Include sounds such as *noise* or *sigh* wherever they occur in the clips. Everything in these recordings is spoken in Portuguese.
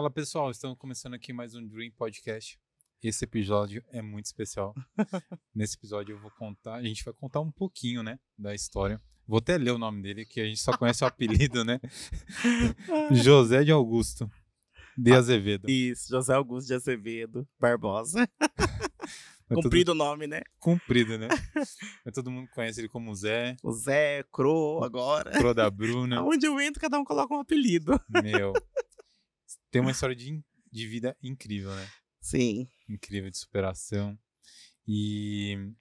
Fala pessoal, estamos começando aqui mais um Dream Podcast. Esse episódio é muito especial. *laughs* Nesse episódio eu vou contar, a gente vai contar um pouquinho, né, da história. Vou até ler o nome dele, que a gente só conhece o apelido, né? *laughs* José de Augusto de Azevedo. Isso, José Augusto de Azevedo Barbosa. *laughs* Mas Cumprido o nome, né? Cumprido, né? Mas todo mundo conhece ele como Zé, O Zé, Cro, agora. Pro da Bruna. Onde eu entro, cada um coloca um apelido. Meu. Tem uma história de, de vida incrível, né? Sim. incrível de superação. E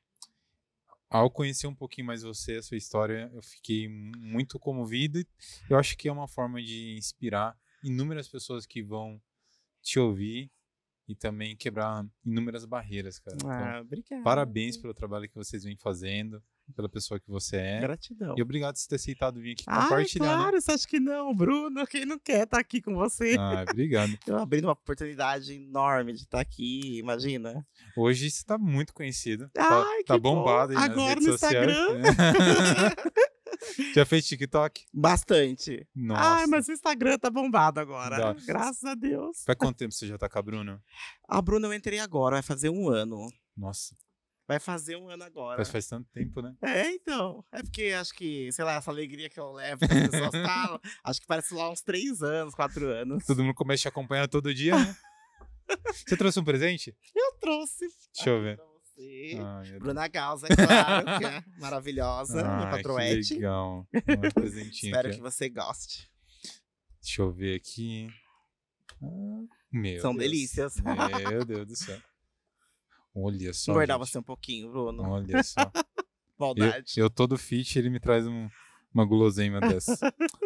ao conhecer um pouquinho mais você, a sua história, eu fiquei muito comovido. Eu acho que é uma forma de inspirar inúmeras pessoas que vão te ouvir e também quebrar inúmeras barreiras, cara. Então, Ah, obrigado. parabéns pelo trabalho que vocês vêm fazendo, pela pessoa que você é. Gratidão. E obrigado por ter aceitado vir aqui Ah, compartilhar. né? claro, você acha que não, Bruno? Quem não quer estar aqui com você? Ah, obrigado. *laughs* Eu abrindo uma oportunidade enorme de estar aqui, imagina. Hoje você tá muito conhecido. Ai, tá, que tá bom. bombado aí nas Agora redes no sociais. *laughs* Já fez TikTok? Bastante. Nossa. Ai, mas o Instagram tá bombado agora. Dá. Graças a Deus. Faz quanto tempo você já tá com a Bruna? A Bruna eu entrei agora, vai fazer um ano. Nossa, Vai fazer um ano agora. faz, faz tanto tempo, né? É, então. É porque acho que, sei lá, essa alegria que eu levo que as pessoas falam, *laughs* acho que parece lá uns três anos, quatro anos. Todo mundo começa a te acompanhar todo dia, né? *laughs* Você trouxe um presente? Eu trouxe. Deixa eu ver. você. Ai. Bruna Gausa, é claro, que é *laughs* maravilhosa, minha Ai, que patroete. legal. Um presentinho Espero aqui. que você goste. Deixa eu ver aqui. Ah, Meu São Deus. delícias. Meu Deus do céu. Olha só. Gente. você um pouquinho, Bruno. Olha *laughs* só. Eu, Maldade. eu todo fit, ele me traz um- uma guloseima *laughs* dessa.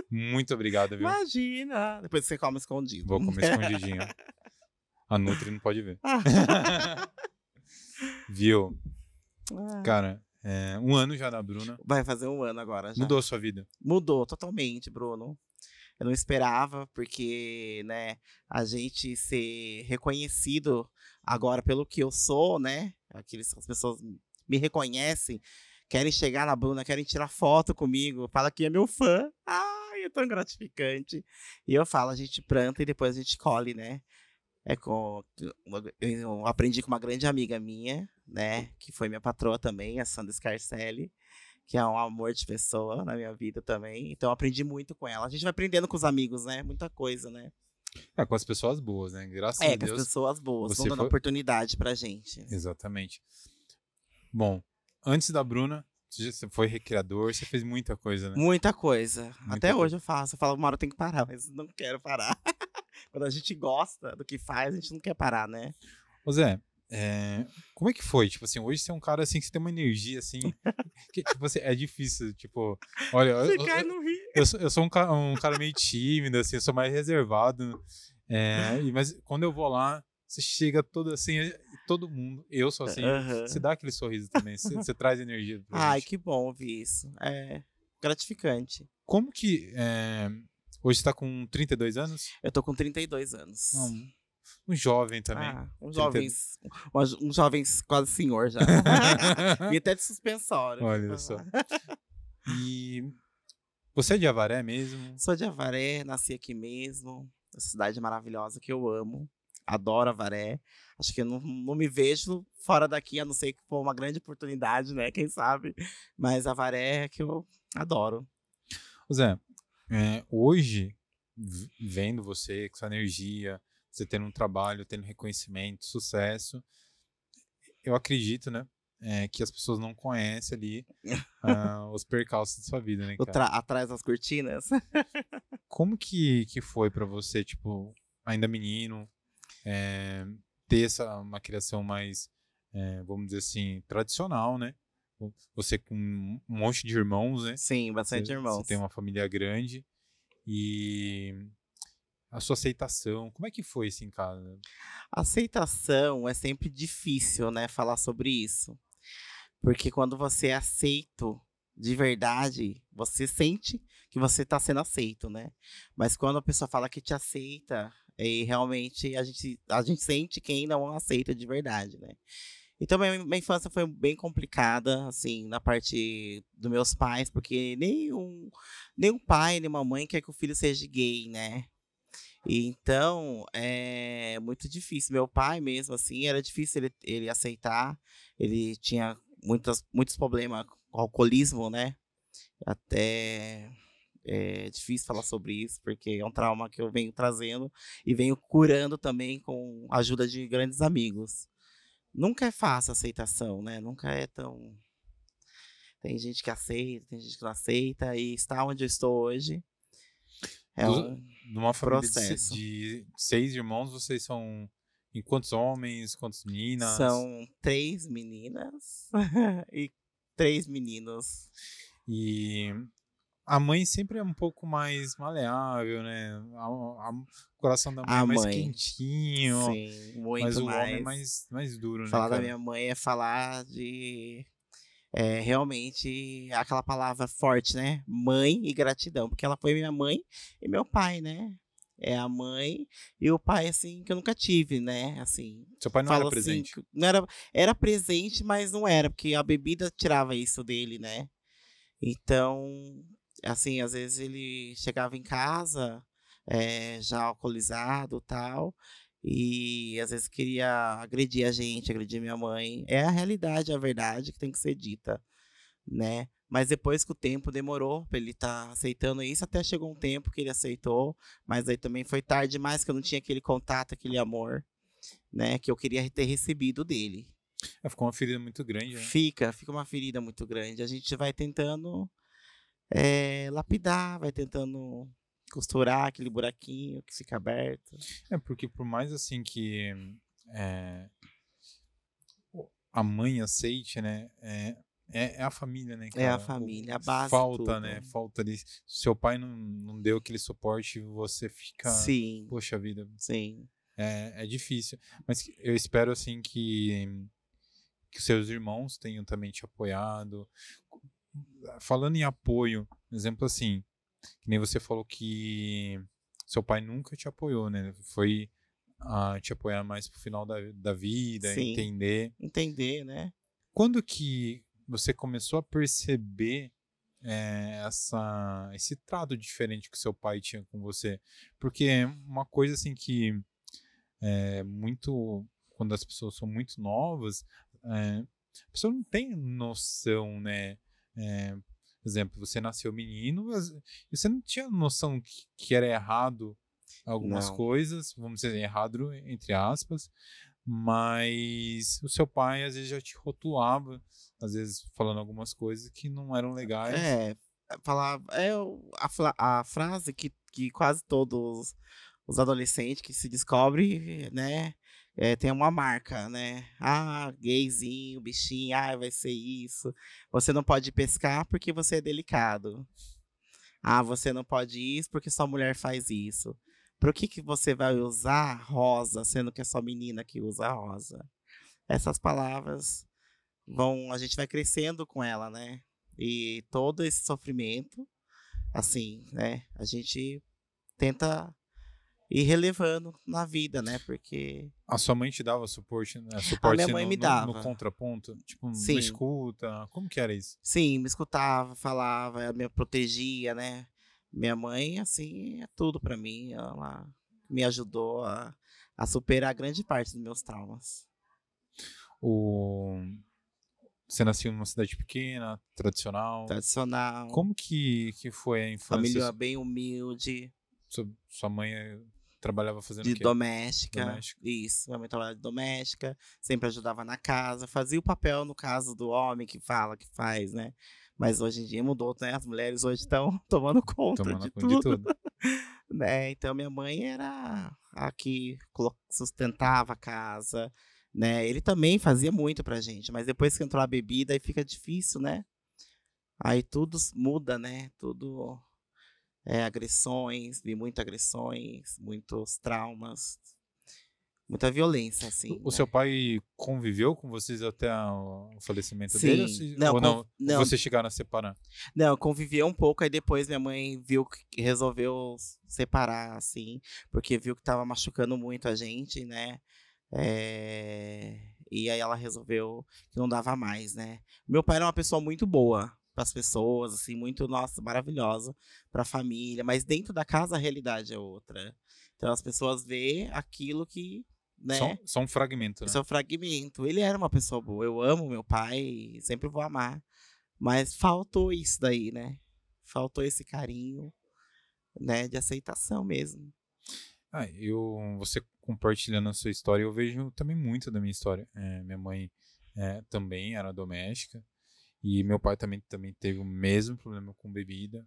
Muito obrigado, viu? Imagina. Depois você come escondido. Vou comer escondidinho. A Nutri não pode ver. *laughs* Viu? Ah. Cara, é, um ano já na Bruna. Vai fazer um ano agora já. Mudou a sua vida. Mudou totalmente, Bruno. Eu não esperava, porque, né, a gente ser reconhecido agora pelo que eu sou, né? Aqueles, as pessoas me reconhecem, querem chegar na Bruna, querem tirar foto comigo, fala que é meu fã. Ai, é tão gratificante. E eu falo, a gente planta e depois a gente colhe, né? É com, eu aprendi com uma grande amiga minha, né? Que foi minha patroa também, a Sandra Scarcelli que é um amor de pessoa na minha vida também. Então aprendi muito com ela. A gente vai aprendendo com os amigos, né? Muita coisa, né? É, com as pessoas boas, né? Graças É, a com as Deus. pessoas boas, vão dando foi- oportunidade pra gente. Exatamente. Bom, antes da Bruna, você foi recreador, você fez muita coisa, né? Muita coisa. Muita Até coisa. hoje eu faço. Eu falo, uma hora eu tenho que parar, mas não quero parar. *laughs* Quando a gente gosta do que faz, a gente não quer parar, né? Ô Zé, é, como é que foi? Tipo assim, hoje você é um cara assim que você tem uma energia assim. *laughs* que, tipo assim, é difícil, tipo. Olha, eu, eu, Ficar no rio. eu sou, eu sou um, ca- um cara meio tímido, assim, eu sou mais reservado. é, mas quando eu vou lá, você chega todo assim, todo mundo, eu sou assim, Aham. você dá aquele sorriso também, você, você traz energia pra Ai, gente. que bom ouvir isso. É gratificante. Como que. é, hoje você tá com 32 anos? Eu tô com 32 anos. Um, um jovem também. Ah, um 30. jovens, um, um jovens quase senhor já. *laughs* e até de suspensório. Olha só. E você é de Avaré mesmo? Sou de Avaré, nasci aqui mesmo. Uma cidade maravilhosa que eu amo. Adoro Avaré. Acho que eu não, não me vejo fora daqui, a não ser que for uma grande oportunidade, né? Quem sabe? Mas Avaré é que eu adoro. Zé, é, hoje, vendo você com sua energia, você tendo um trabalho, tendo reconhecimento, sucesso, eu acredito, né? é, que as pessoas não conhecem ali *laughs* ah, os percalços da sua vida, né, cara? atrás das cortinas. *laughs* Como que, que foi pra você, tipo, ainda menino, é, ter essa, uma criação mais, é, vamos dizer assim, tradicional, né? Você com um monte de irmãos, né? Sim, bastante Você- irmãos. Você tem uma família grande e a sua aceitação, como é que foi assim, cara? Aceitação é sempre difícil, né? Falar sobre isso. Porque quando você é aceito de verdade, você sente que você está sendo aceito, né? Mas quando a pessoa fala que te aceita, e realmente a gente, a gente sente quem não aceita de verdade, né? Então, minha, minha infância foi bem complicada, assim, na parte dos meus pais, porque nenhum, nenhum pai, nem uma mãe quer que o filho seja gay, né? Então, é muito difícil. Meu pai mesmo, assim, era difícil ele, ele aceitar. Ele tinha muitos, muitos problemas com alcoolismo, né? Até é difícil falar sobre isso, porque é um trauma que eu venho trazendo e venho curando também com a ajuda de grandes amigos. Nunca é fácil a aceitação, né? Nunca é tão. Tem gente que aceita, tem gente que não aceita, e estar onde eu estou hoje é Do- um Numa família de, processo. de seis irmãos, vocês são em quantos homens, quantas meninas? São três meninas *laughs* e três meninos. E a mãe sempre é um pouco mais maleável, né? A- a- o coração da mãe A é mais mãe. quentinho, Sim, muito mas o mais. homem é mais, mais duro, Falar né, da cara? minha mãe é falar de. É, realmente aquela palavra forte, né? Mãe e gratidão. Porque ela foi minha mãe e meu pai, né? É a mãe e o pai, assim, que eu nunca tive, né? Assim, Seu pai não era assim, presente. não era, era presente, mas não era, porque a bebida tirava isso dele, né? Então, assim, às vezes ele chegava em casa eh, já alcoolizado tal, e às vezes queria agredir a gente, agredir minha mãe. É a realidade, a verdade que tem que ser dita, né? Mas depois que o tempo demorou pra ele estar aceitando isso, até chegou um tempo que ele aceitou, mas aí também foi tarde demais que eu não tinha aquele contato, aquele amor, né, que eu queria ter recebido dele. É, ficou uma ferida muito grande, né? Fica, fica uma ferida muito grande. A gente vai tentando eh, lapidar, vai tentando costurar aquele buraquinho que fica aberto. É, porque por mais assim que é, a mãe aceite, né? É, é, é a família, né? É a cara? O- família, a base de Falta, tudo. né? Falta ali. Se seu pai não, não deu aquele suporte, você fica. Sim, Poxa vida, sim. é, é difícil. Mas eu espero, assim, que, que seus irmãos tenham também te apoiado. Falando em apoio, exemplo assim, que nem você falou que seu pai nunca te apoiou, né? Foi a te apoiar mais pro final da, da vida, Sim. entender. Entender, né? Quando que você começou a perceber eh, essa, esse trato diferente que seu pai tinha com você? Porque é uma coisa assim que é muito quando as pessoas são muito novas, eh, a pessoa não tem noção, né? Eh, por exemplo, você nasceu menino e você não tinha noção que, que era errado algumas Não. coisas, vamos dizer, errado entre aspas, mas o seu pai às vezes já te rotulava, às vezes falando algumas coisas que não eram legais. É, falar, é a, a frase que, que quase todos os adolescentes que se descobrem, né, é, tem uma marca, né? Ah, gayzinho, bichinho, ah, vai ser isso. Você não pode pescar porque você é delicado. Ah, você não pode isso porque sua mulher faz isso. Por que, que você vai usar rosa, sendo que é só menina que usa rosa? Essas palavras vão, a gente vai crescendo com ela, né? E todo esse sofrimento, assim, né? A gente tenta ir relevando na vida, né? Porque A sua mãe te dava suporte, né? suporte minha assim, mãe no, me no- dava. no contraponto? Tipo, Sim. não escuta? Como que era isso? Sim, me escutava, falava, ela me protegia, né? Minha mãe, assim, é tudo pra mim. Ela me ajudou a, a superar grande parte dos meus traumas. O... Você nasceu numa cidade pequena, tradicional. Tradicional, Como que, que foi a infância? família bem humilde, Sua, sua mãe eh, trabalhava fazendo de doméstica. Doméstica. Isso, minha mãe trabalhava de doméstica, sempre ajudava na casa, fazia o papel, no caso, do homem que fala, que faz, né? Mas hoje em dia mudou, né? As mulheres hoje estão *laughs* tomando conta Tomando de conta tudo. de tudo. *laughs* né? Então minha mãe era a que sustentava a casa, né? Ele também fazia muito pra gente, mas depois que entrou a bebida aí fica difícil, né? Aí tudo muda, né? Tudo é agressões, vi muitas agressões, muitos traumas, muita violência, assim. O né? seu pai conviveu com vocês até o falecimento Sim. dele? Ou, se- Não, ou não, não. Vocês chegaram a separar? Não, conviveu um pouco, aí depois minha mãe viu que resolveu separar, assim, porque viu que tava machucando muito a gente, né? É, E aí ela resolveu que não dava mais, né? Meu pai era uma pessoa muito boa para as pessoas, assim, muito, nossa, maravilhosa para a família, mas dentro da casa a realidade é outra. Então as pessoas vê aquilo que, né? Só, só um fragmento, né? Só um fragmento. Ele era uma pessoa boa. Eu amo meu pai, sempre vou amar. Mas faltou isso daí, né? Faltou esse carinho, né? De aceitação mesmo. Ah, eu, você compartilhando a sua história, eu vejo também muito da minha história. É, minha mãe é, também era doméstica e meu pai também, também teve o mesmo problema com bebida.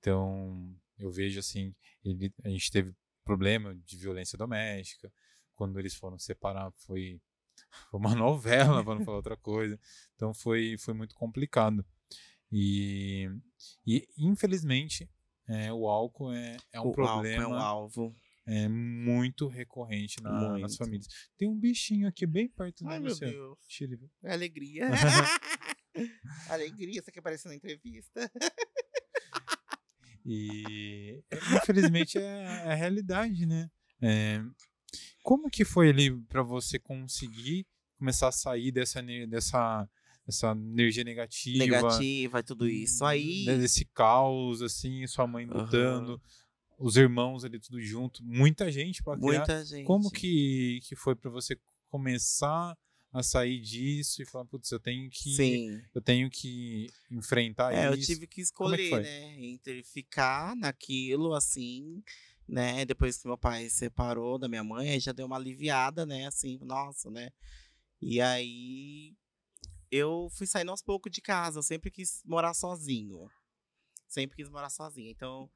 Então, eu vejo assim, ele, a gente teve problema de violência doméstica. Quando eles foram separar, foi, *laughs* foi uma novela, para não falar outra coisa. Então, foi, foi muito complicado. E, e infelizmente, é, o álcool é, é um o problema. Álcool é um alvo. É muito recorrente na, Muito. nas famílias. Tem um bichinho aqui bem perto Ai, de meu você. Deus. Tira ele. É alegria. *laughs* *laughs* alegria, você que apareceu na entrevista. E infelizmente é, é a realidade, né? É, como que foi ali para você conseguir começar a sair dessa dessa dessa energia negativa, Negativa e tudo isso. Aí. né, desse caos assim, sua mãe lutando, os irmãos ali tudo junto, muita gente para criar. Muita gente. Como que que foi para você começar a sair disso e falar, putz, eu tenho que Sim. eu tenho que enfrentar É, eu isso. tive que Como é que escolher, né? Entre ficar naquilo assim, né? Depois que meu pai separou da minha mãe, aí já deu uma aliviada, né? Assim, nossa, né? E aí eu fui saindo aos poucos de casa. Eu sempre quis morar sozinho. Sempre quis morar sozinho. Então,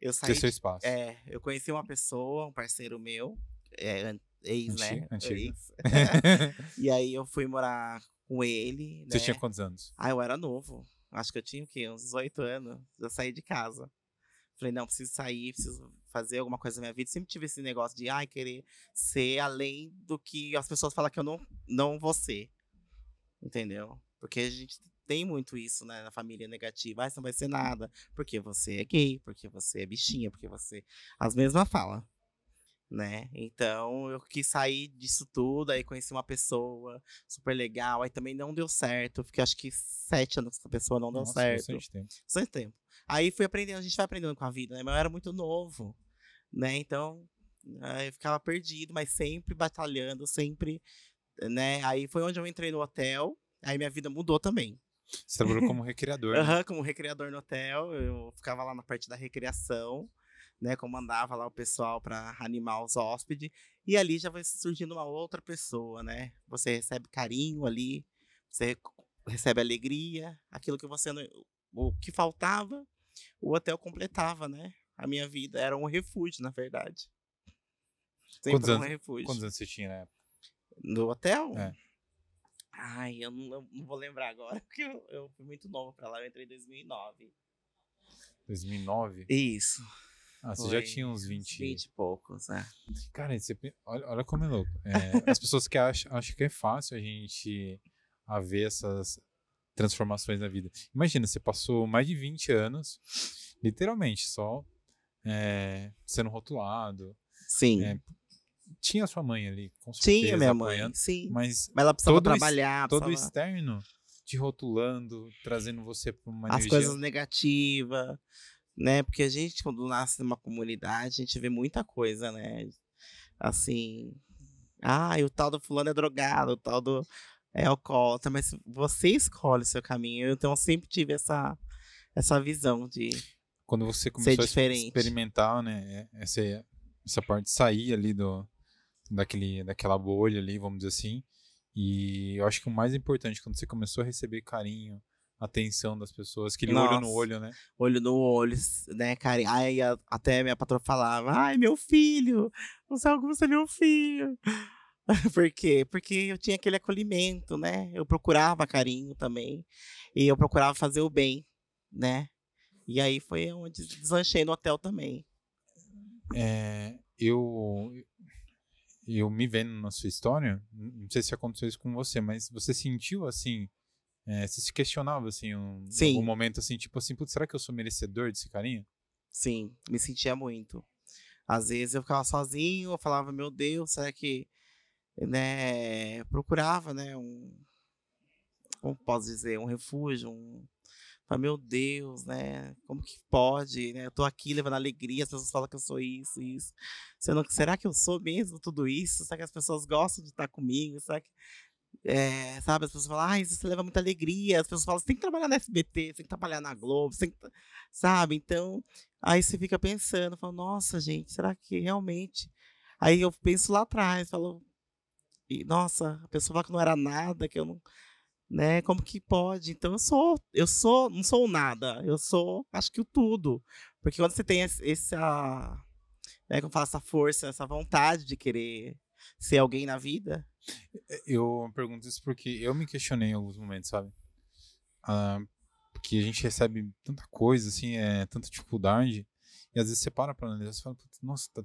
eu saí. ter seu de- espaço. É, eu conheci uma pessoa, um parceiro meu, é, ex, né? Antigo, antigo. Ex. *laughs* *laughs* e aí eu fui morar com ele. Você né? tinha quantos anos? Ah, eu era novo. Acho que eu tinha o quê? Uns 18 anos. Eu saí de casa. Falei, não, preciso sair, preciso fazer alguma coisa na minha vida. Sempre tive esse negócio de, ai, querer ser além do que as pessoas falam que eu não, não vou ser. Entendeu? Porque a gente tem muito isso, né, na família negativa. Ah, você não vai ser nada. Porque você é gay, porque você é bichinha, porque você. As mesmas falas. Né? Então eu quis sair disso tudo, aí conheci uma pessoa super legal, aí também não deu certo. Fiquei acho que sete anos com essa pessoa, não deu Nossa, certo. bastante tempo. Bastante tempo. Aí fui aprendendo, a gente vai aprendendo com a vida, né? Mas eu era muito novo, né? Então, eu ficava perdido, mas sempre batalhando, sempre, né? Aí foi onde eu entrei no hotel, aí minha vida mudou também. Você trabalhou como *laughs* recreador. né? Aham, como recreador no hotel, eu ficava lá na parte da recreação, né? Comandava lá o pessoal para animar os hóspedes. E ali já vai surgindo uma outra pessoa, né? Você recebe carinho ali, você rec- recebe alegria, aquilo que você não, o que faltava, o hotel completava, né? A minha vida era um refúgio, na verdade. Sempre Quantos um anos- refúgio. Quantos anos você tinha na época? No hotel? É. Ai, eu não, eu não vou lembrar agora, *laughs* porque eu, eu fui muito novo pra lá, eu entrei em 2009. 2009? Isso. Ah, você já tinha uns 20. 20 e poucos, né? Cara, você olha, olha como é louco. É, as pessoas que acham, acham que é fácil a gente a ver essas transformações na vida. Imagina, você passou mais de 20 anos, literalmente, só é, sendo rotulado. Sim. É, tinha sua mãe ali, com certeza, Tinha minha mãe, apoiando, sim. mas Mas ela precisava todo trabalhar, todo o precisava... externo te rotulando, trazendo você para uma as energia. coisas negativas, né? Porque a gente, quando nasce numa comunidade, a gente vê muita coisa, né? Assim, ah, o tal do fulano é drogado, o tal do é alcoólatra, mas você escolhe o seu caminho. Então, eu sempre tive essa, essa visão de quando você começou a experimentar, né, é- essa, essa parte de sair ali do, daquele, daquela bolha ali, vamos dizer assim, e eu acho que o mais importante, quando você começou a receber carinho, atenção das pessoas, aquele olho no Nossa. olho, né, olho no olho, né, cara? Ai, até minha patroa falava, ai, meu filho, você é você é meu filho. *laughs* Por quê? Porque eu tinha aquele acolhimento, né? Eu procurava carinho também. E eu procurava fazer o bem, né? E aí foi onde deslanchei no hotel também. É, eu eu me vendo na sua história, não sei se aconteceu isso com você, mas você sentiu assim, é, você se questionava assim, um, Sim. algum momento assim, tipo assim, putz, será que eu sou merecedor desse carinho? Sim, me sentia muito. Às vezes eu ficava sozinho, eu falava, meu Deus, será que. Né, procurava, né, um. Como posso dizer? Um refúgio, um, meu Deus, né? Como que pode, né? Eu tô aqui levando alegria, as pessoas falam que eu sou isso, isso. Será que eu sou mesmo tudo isso? Será que as pessoas gostam de estar comigo? Será que é, sabe, as pessoas falam, ah, isso leva muita alegria. As pessoas falam, você tem que trabalhar na SBT, você tem que trabalhar na Globo, você tem que... sabe? Então, aí você fica pensando, fala, nossa, gente, será que realmente. Aí eu penso lá atrás, falo, nossa, a pessoa fala que não era nada, que eu não. Né? Como que pode? Então eu sou, eu sou, não sou nada, eu sou, acho que o tudo. Porque quando você tem essa, né, como fala, essa força, essa vontade de querer ser alguém na vida, eu pergunto isso porque eu me questionei em alguns momentos, sabe? Ah, porque a gente recebe tanta coisa, assim, é, tanta dificuldade, e às vezes você para pra analisar e fala, nossa, tá,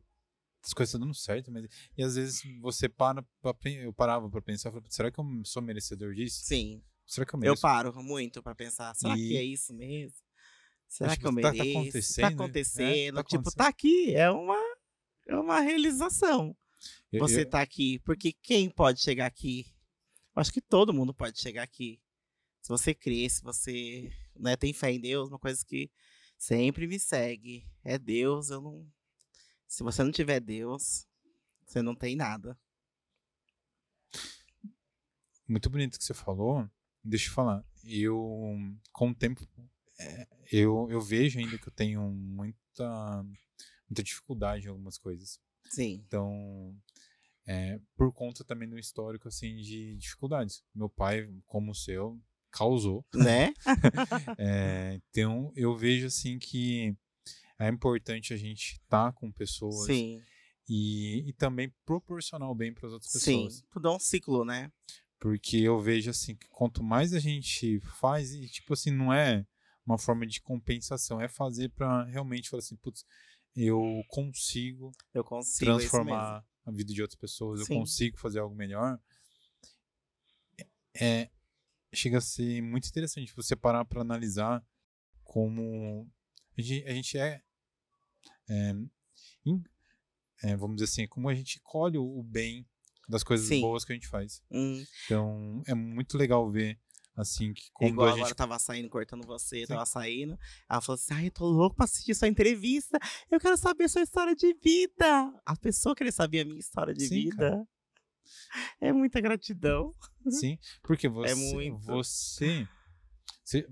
as coisas estão dando certo, mas... E às vezes você para, pra, eu parava pra pensar, falava, será que eu sou merecedor disso? Sim. Será que eu mereço? Eu paro muito pra pensar, será e... que é isso mesmo? Será que eu mereço? Tá, tá acontecendo. Tá acontecendo. É, tá tipo, acontecendo. tá aqui, é uma, é uma realização você está aqui. Porque quem pode chegar aqui? Eu acho que todo mundo pode chegar aqui. Se você crê, se você né, tem fé em Deus, uma coisa que sempre me segue. É Deus, eu não. Se você não tiver Deus, você não tem nada. Muito bonito que você falou. Deixa eu falar. Eu, com o tempo, é, eu, eu vejo ainda que eu tenho muita, muita dificuldade em algumas coisas. Sim. Então, é, por conta também do histórico, assim, de dificuldades. Meu pai, como o seu, causou. Né? *laughs* é, então, eu vejo, assim, que é importante a gente estar tá com pessoas. Sim. E, e também proporcionar o bem para as outras pessoas. Sim, tudo é um ciclo, né? Porque eu vejo, assim, que quanto mais a gente faz, e, tipo assim, não é uma forma de compensação, é fazer para realmente falar assim, putz, eu consigo, eu consigo transformar a vida de outras pessoas, Sim. eu consigo fazer algo melhor. É, chega a ser muito interessante você parar para analisar como a gente, a gente é, é, é, vamos dizer assim, como a gente colhe o bem das coisas Sim. boas que a gente faz. Hum. Então, é muito legal ver Assim, que quando Igual a gente... agora tava saindo, cortando você, Sim. tava saindo. Ela falou assim: ai, eu tô louco pra assistir sua entrevista. Eu quero saber sua história de vida. A pessoa queria saber a minha história de Sim, vida. Cara. *laughs* É muita gratidão. *laughs* Sim, porque é você, é muito. você, você,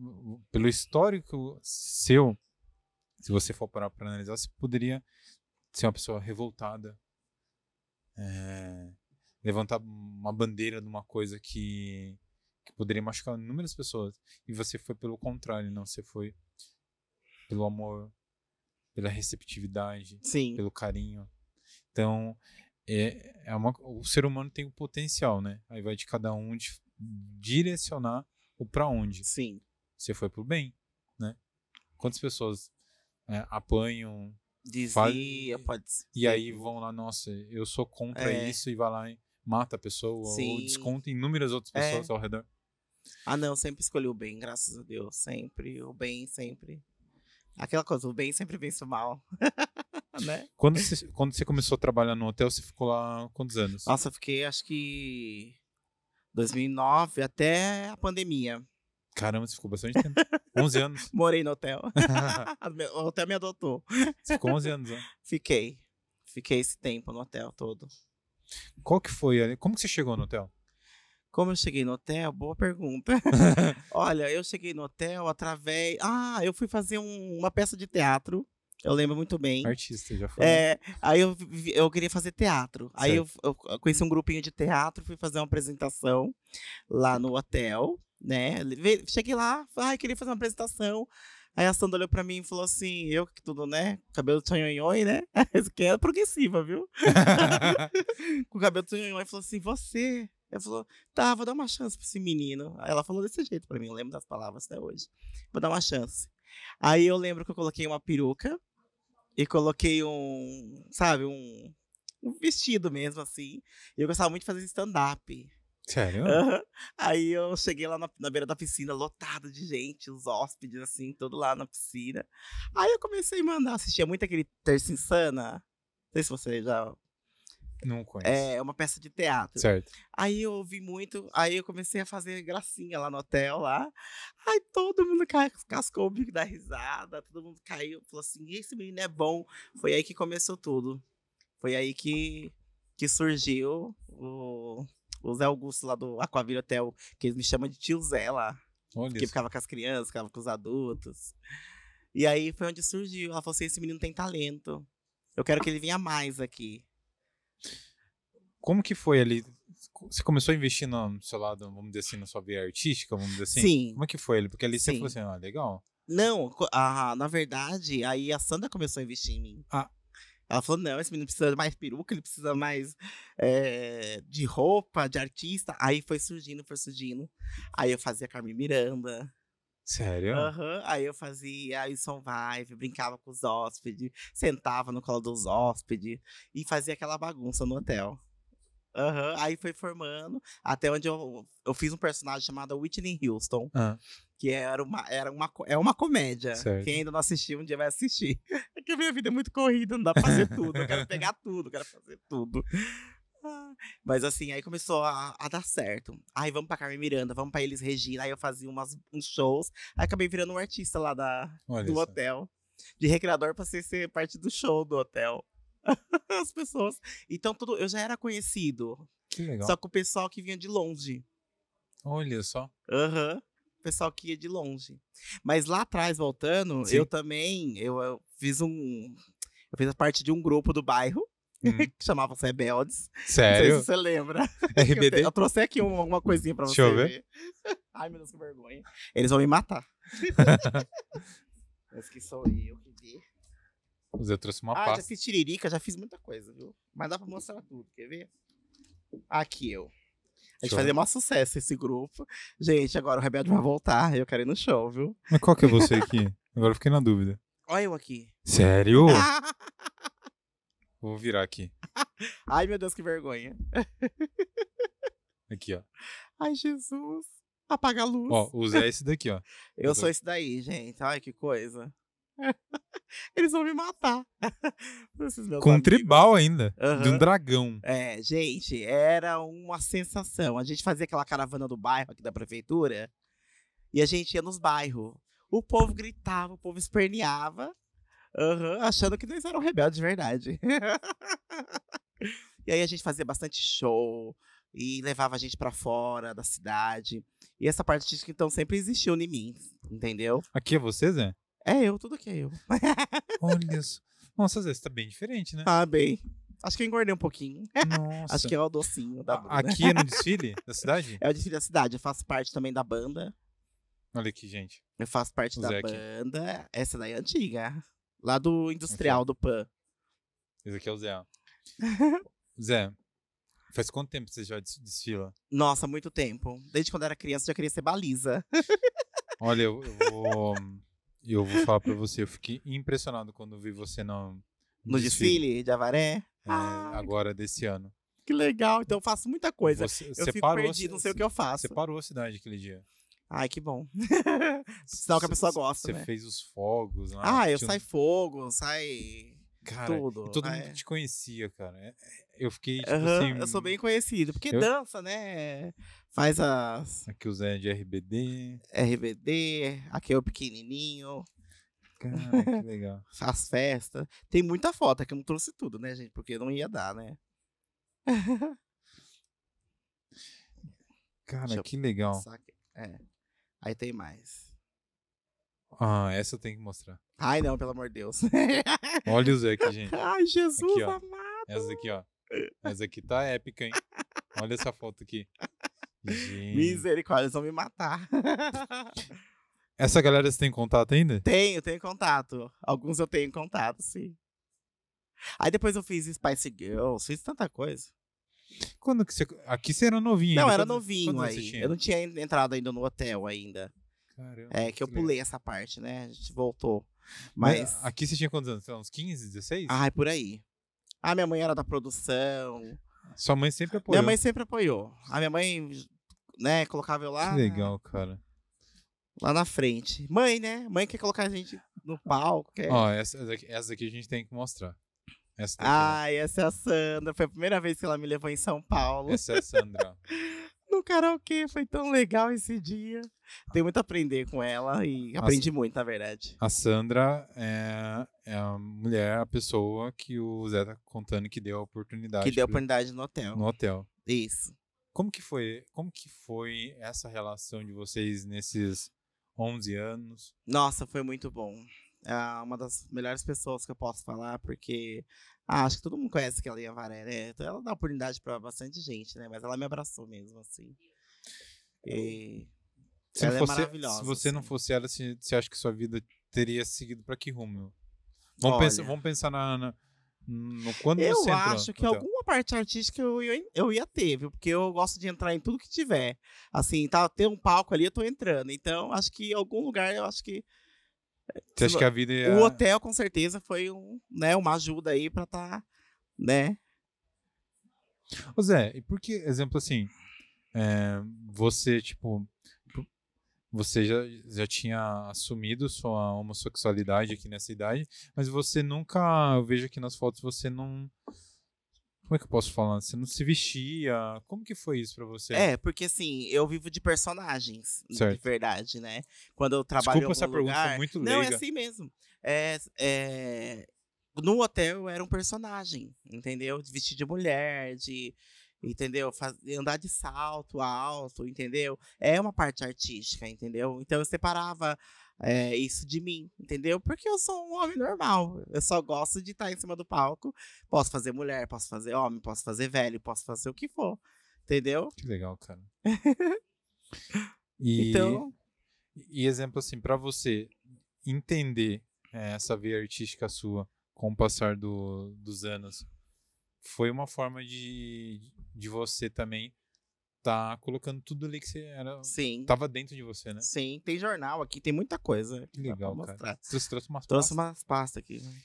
pelo histórico seu, se você for parar para analisar, você poderia ser uma pessoa revoltada, é, levantar uma bandeira de uma coisa que poderia machucar inúmeras pessoas. E você foi pelo contrário, não. Você foi pelo amor, pela receptividade, Sim. pelo carinho. Então, é, é uma, o ser humano tem o um potencial, né? Aí vai de cada um de direcionar o para onde. Sim. Você foi pro bem, né? Quantas pessoas é, apanham, Dizia, pode ser. E aí vão lá, nossa, eu sou contra é. isso e vai lá e mata a pessoa Sim. ou desconta inúmeras outras é. pessoas é. ao redor. Ah, não, sempre escolhi o bem, graças a Deus. Sempre. O bem, sempre. Aquela coisa, o bem sempre vence o mal. *laughs* né? Quando você, quando você começou a trabalhar no hotel, você ficou lá quantos anos? Nossa, eu fiquei acho que 2009 até a pandemia. Caramba, você ficou bastante tempo. 11 anos. *laughs* Morei no hotel. *laughs* o hotel me adotou. Você ficou 11 anos, né? Fiquei. Fiquei esse tempo no hotel todo. Qual que foi? Como que você chegou no hotel? Como eu cheguei no hotel? Boa pergunta. *laughs* Olha, eu cheguei no hotel através. Ah, eu fui fazer um, uma peça de teatro. Eu lembro muito bem. Artista, já foi. É, aí eu, eu queria fazer teatro. Certo. Aí eu, eu, conheci um grupinho de teatro, fui fazer uma apresentação lá no hotel, né? Cheguei lá, ai, ah, queria fazer uma apresentação. Aí a Sandra olhou pra mim e falou assim, eu que tudo, né? Cabelo de sonhonhoi, né? *laughs* Isso aqui é progressiva, viu? *laughs* Com o cabelo de sonhonhoi, falou assim, você ela falou, tá, vou dar uma chance pra esse menino. Aí ela falou desse jeito pra mim, eu lembro das palavras até hoje. Vou dar uma chance. Aí eu lembro que eu coloquei uma peruca e coloquei um, sabe, um, um vestido mesmo, assim. E eu gostava muito de fazer stand-up. Sério? Uhum. Aí eu cheguei lá na, na, beira da piscina, lotado de gente, os hóspedes, assim, todo lá na piscina. Aí eu comecei a mandar, assistia muito aquele Terça Insana. Não sei se você já Não conheço. É uma peça de teatro. Certo. Aí eu ouvi muito, aí eu comecei a fazer gracinha lá no hotel lá. Aí todo mundo ca- cascou o bico da risada, todo mundo caiu, falou assim: esse menino é bom. Foi aí que começou tudo. Foi aí que, que surgiu o, o Zé Augusto lá do Aquaville Hotel, que eles me chamam de tio Zé lá. Olha Que isso. ficava com as crianças, ficava com os adultos. E aí foi onde surgiu. Ela falou assim: esse menino tem talento. Eu quero que ele venha mais aqui. Como que foi ali? Você começou a investir no seu lado, vamos dizer assim, na sua vida artística, vamos dizer assim? Sim. Como é que foi ali? Porque ali você Sim. falou assim, ah, legal. Não, ah, na verdade, aí a Sandra começou a investir em mim. Ah. Ela falou: não, esse menino precisa de mais peruca, ele precisa mais eh, de roupa, de artista. Aí foi surgindo, foi surgindo. Aí eu fazia Carmen Miranda. Sério? Aham. Aí eu fazia Wilson Vive, brincava com os hóspedes, sentava no colo dos hóspedes e fazia aquela bagunça no hotel. Aham. Aí foi formando, até onde eu, eu fiz um personagem chamado Whitney Houston, Ah, que era uma, era uma, é uma comédia. Certo. Quem ainda não assistiu, um dia vai assistir. *laughs* É que a minha vida é muito corrida, não dá pra fazer tudo. Eu quero pegar tudo, quero fazer tudo. Ah, Mas assim, aí começou a, a dar certo. Aí vamos pra Carmen Miranda, vamos pra Elis Regina. Aí eu fazia umas, uns shows. Aí acabei virando um artista lá da, olha do só. hotel. De recreador pra ser, ser parte do show do hotel. *laughs* As pessoas. Então tudo, eu já era conhecido. Que legal. Só que o pessoal que vinha de longe. Olha só. Aham. O pessoal que ia de longe. Mas lá atrás, voltando, Sim. eu também, eu, eu fiz um. Eu fiz parte de um grupo do bairro, Hum. *laughs* que chamava os Rebeldes. Não sei Sério? se você lembra. *laughs* Eu, te- RBD? eu trouxe aqui um- alguma coisinha pra você Deixa eu ver. Ai, meu Deus, que vergonha. Eles vão me matar. Esse que sou eu, que vi. Eu trouxe uma Ah, já pasta. fiz tiririca, já fiz muita coisa, viu? Mas dá pra mostrar tudo, quer ver? Aqui eu. A gente Show. fazia maior sucesso esse grupo. Gente, agora o Rebelde vai voltar. Eu quero ir no show, viu? Mas qual que é você aqui? Agora eu fiquei na dúvida. Olha eu aqui. Sério? *laughs* Vou virar aqui. Ai, meu Deus, que vergonha. Aqui, ó. Ai, Jesus. Apaga a luz. Ó, o Zé é esse daqui, ó. eu sou esse daí, gente. Ai, que coisa. Eles vão me matar. *laughs* Com um tribal ainda. De um dragão. É, gente, era uma sensação. A gente fazia aquela caravana do bairro aqui da prefeitura e a gente ia nos bairros. O povo gritava, o povo esperneava, aham, achando que nós éramos rebeldes de verdade. *laughs* e aí a gente fazia bastante show e levava a gente pra fora da cidade. E essa parte artística, então, sempre existiu em mim, entendeu? Aqui é você, Zé? É eu, tudo que é eu. *laughs* Olha só. Nossa, Zé, você tá bem diferente, né? Ah, bem. Acho que eu engordei um pouquinho. *laughs* Nossa. Acho que é o docinho da banda. Aqui é no desfile da cidade? *laughs* É o desfile da cidade. Eu faço parte também da banda. Olha aqui, gente. Eu faço parte O da Zé aqui. banda. Essa daí é antiga. Lá do Industrial do PAN. Esse aqui é o Zé. Zé, faz quanto tempo você já des- desfila? Nossa, muito tempo. Desde quando eu era criança, eu já queria ser baliza. Olha, eu, eu vou. Eu vou falar pra você, eu fiquei impressionado quando vi você no, No desfile de Avaré. é, Ai, agora desse ano. Que legal. Então eu faço muita coisa. Você, eu você fico parou, perdido, não sei o que eu faço. Você parou a cidade aquele dia. Ai, que bom. *laughs* Sinal que a pessoa gosta, Você né? fez os fogos lá. Ah, eu tinha um- saio fogo, sai Cara, tudo. todo é. mundo te conhecia, cara. É- é- Eu fiquei, tipo assim. eu sou bem conhecido. Porque eu- dança, né? Faz as Aqui o Zé é de RBD. RVD, aqui é o pequenininho. Cara, que *laughs* legal. as festas. Tem muita foto, é que eu não trouxe tudo, né, gente? Porque não ia dar, né? *laughs* Cara, que legal. É. Aí tem mais. Ah, essa eu tenho que mostrar. Ai, não, pelo amor de Deus. *laughs* Olha o Zé aqui, gente. Ai, Jesus Aqui, amado. Essa daqui, ó. Essa aqui tá épica, hein? Olha essa foto aqui. Gente. Misericórdia, eles vão me matar. *laughs* Essa galera você tem contato ainda? tenho, tenho contato. Alguns eu tenho contato, sim. Aí depois eu fiz Spice Girls, fiz tanta coisa. Quando que você. Aqui você era novinho Não, ainda. era novinho aí. Eu não tinha entrado ainda no hotel ainda. Caramba, É que eu pulei essa parte, né? A gente voltou. Mas Mas. aqui você tinha quantos anos? Uns 15, 16? Ai, por aí. A minha mãe era da produção. Sua mãe sempre apoiou. Minha mãe sempre apoiou. A minha mãe, né, colocava eu lá, Que legal, cara. lá na frente. Mãe, né? Mãe quer colocar a gente no palco. Quer... Ó, essa daqui, essa daqui a gente tem que mostrar. Essa daqui. Ai, essa é a Sandra. Foi a primeira vez que ela me levou em São Paulo. Essa é a Sandra. *laughs* No karaokê, foi tão legal esse dia. Tenho muito a aprender com ela e aprendi muito, na verdade. A Sandra é, é a mulher, a pessoa que o Zé tá contando que deu a oportunidade Que deu pra- oportunidade no hotel. no hotel. Isso. Como que foi? Como que foi essa relação de vocês nesses 11 anos? Nossa, foi muito bom. É uma das melhores pessoas que eu posso falar, porque ah, acho que todo mundo conhece aquela Iavaré, né? Então ela dá oportunidade pra bastante gente, né? Mas ela me abraçou mesmo, assim. E Se, Ela não é fosse, maravilhosa, se você não assim. fosse ela, você você acha que sua vida teria seguido pra que rumo? Vamos, pensar, Olha. vamos pensar na, na- no quando eu você acho que alguma parte artística eu ia, eu ia ter, viu? Porque eu gosto de entrar em tudo que tiver. Assim, tá, ter um palco ali, eu tô entrando. Então, acho que em algum lugar, eu acho que Você acha que a vida ia... o hotel, com certeza, foi um, né, uma ajuda aí pra tá, né? Ô Zé, e por que, exemplo assim, é, você, tipo, você já, já tinha assumido sua homossexualidade aqui nessa idade, mas você nunca, eu vejo aqui nas fotos, você não, como é que eu posso falar? Você não se vestia, como que foi isso pra você? É, porque assim, eu vivo de personagens, Certo. de verdade, né? Quando eu trabalho Desculpa em essa algum pergunta, lugar... foi muito Não, é leiga. assim mesmo. É, é, No hotel eu era um personagem, entendeu? De vestir de mulher, de... Entendeu? Faz- andar de salto alto, entendeu? É uma parte artística, entendeu? Então eu separava é, isso de mim, entendeu? Porque eu sou um homem normal. Eu só gosto de estar em cima do palco. Posso fazer mulher, posso fazer homem, posso fazer velho, posso fazer o que for. Entendeu? Que legal, cara. *laughs* E, Então, e exemplo assim, pra você entender eh, essa veia artística sua com o passar do- dos anos, foi uma forma de, de você também tá colocando tudo ali que você era, sim. tava dentro de você, né? Sim, tem jornal aqui, tem muita coisa. Que legal, cara. Você trouxe umas Trouxe pastas? umas pastas aqui. né?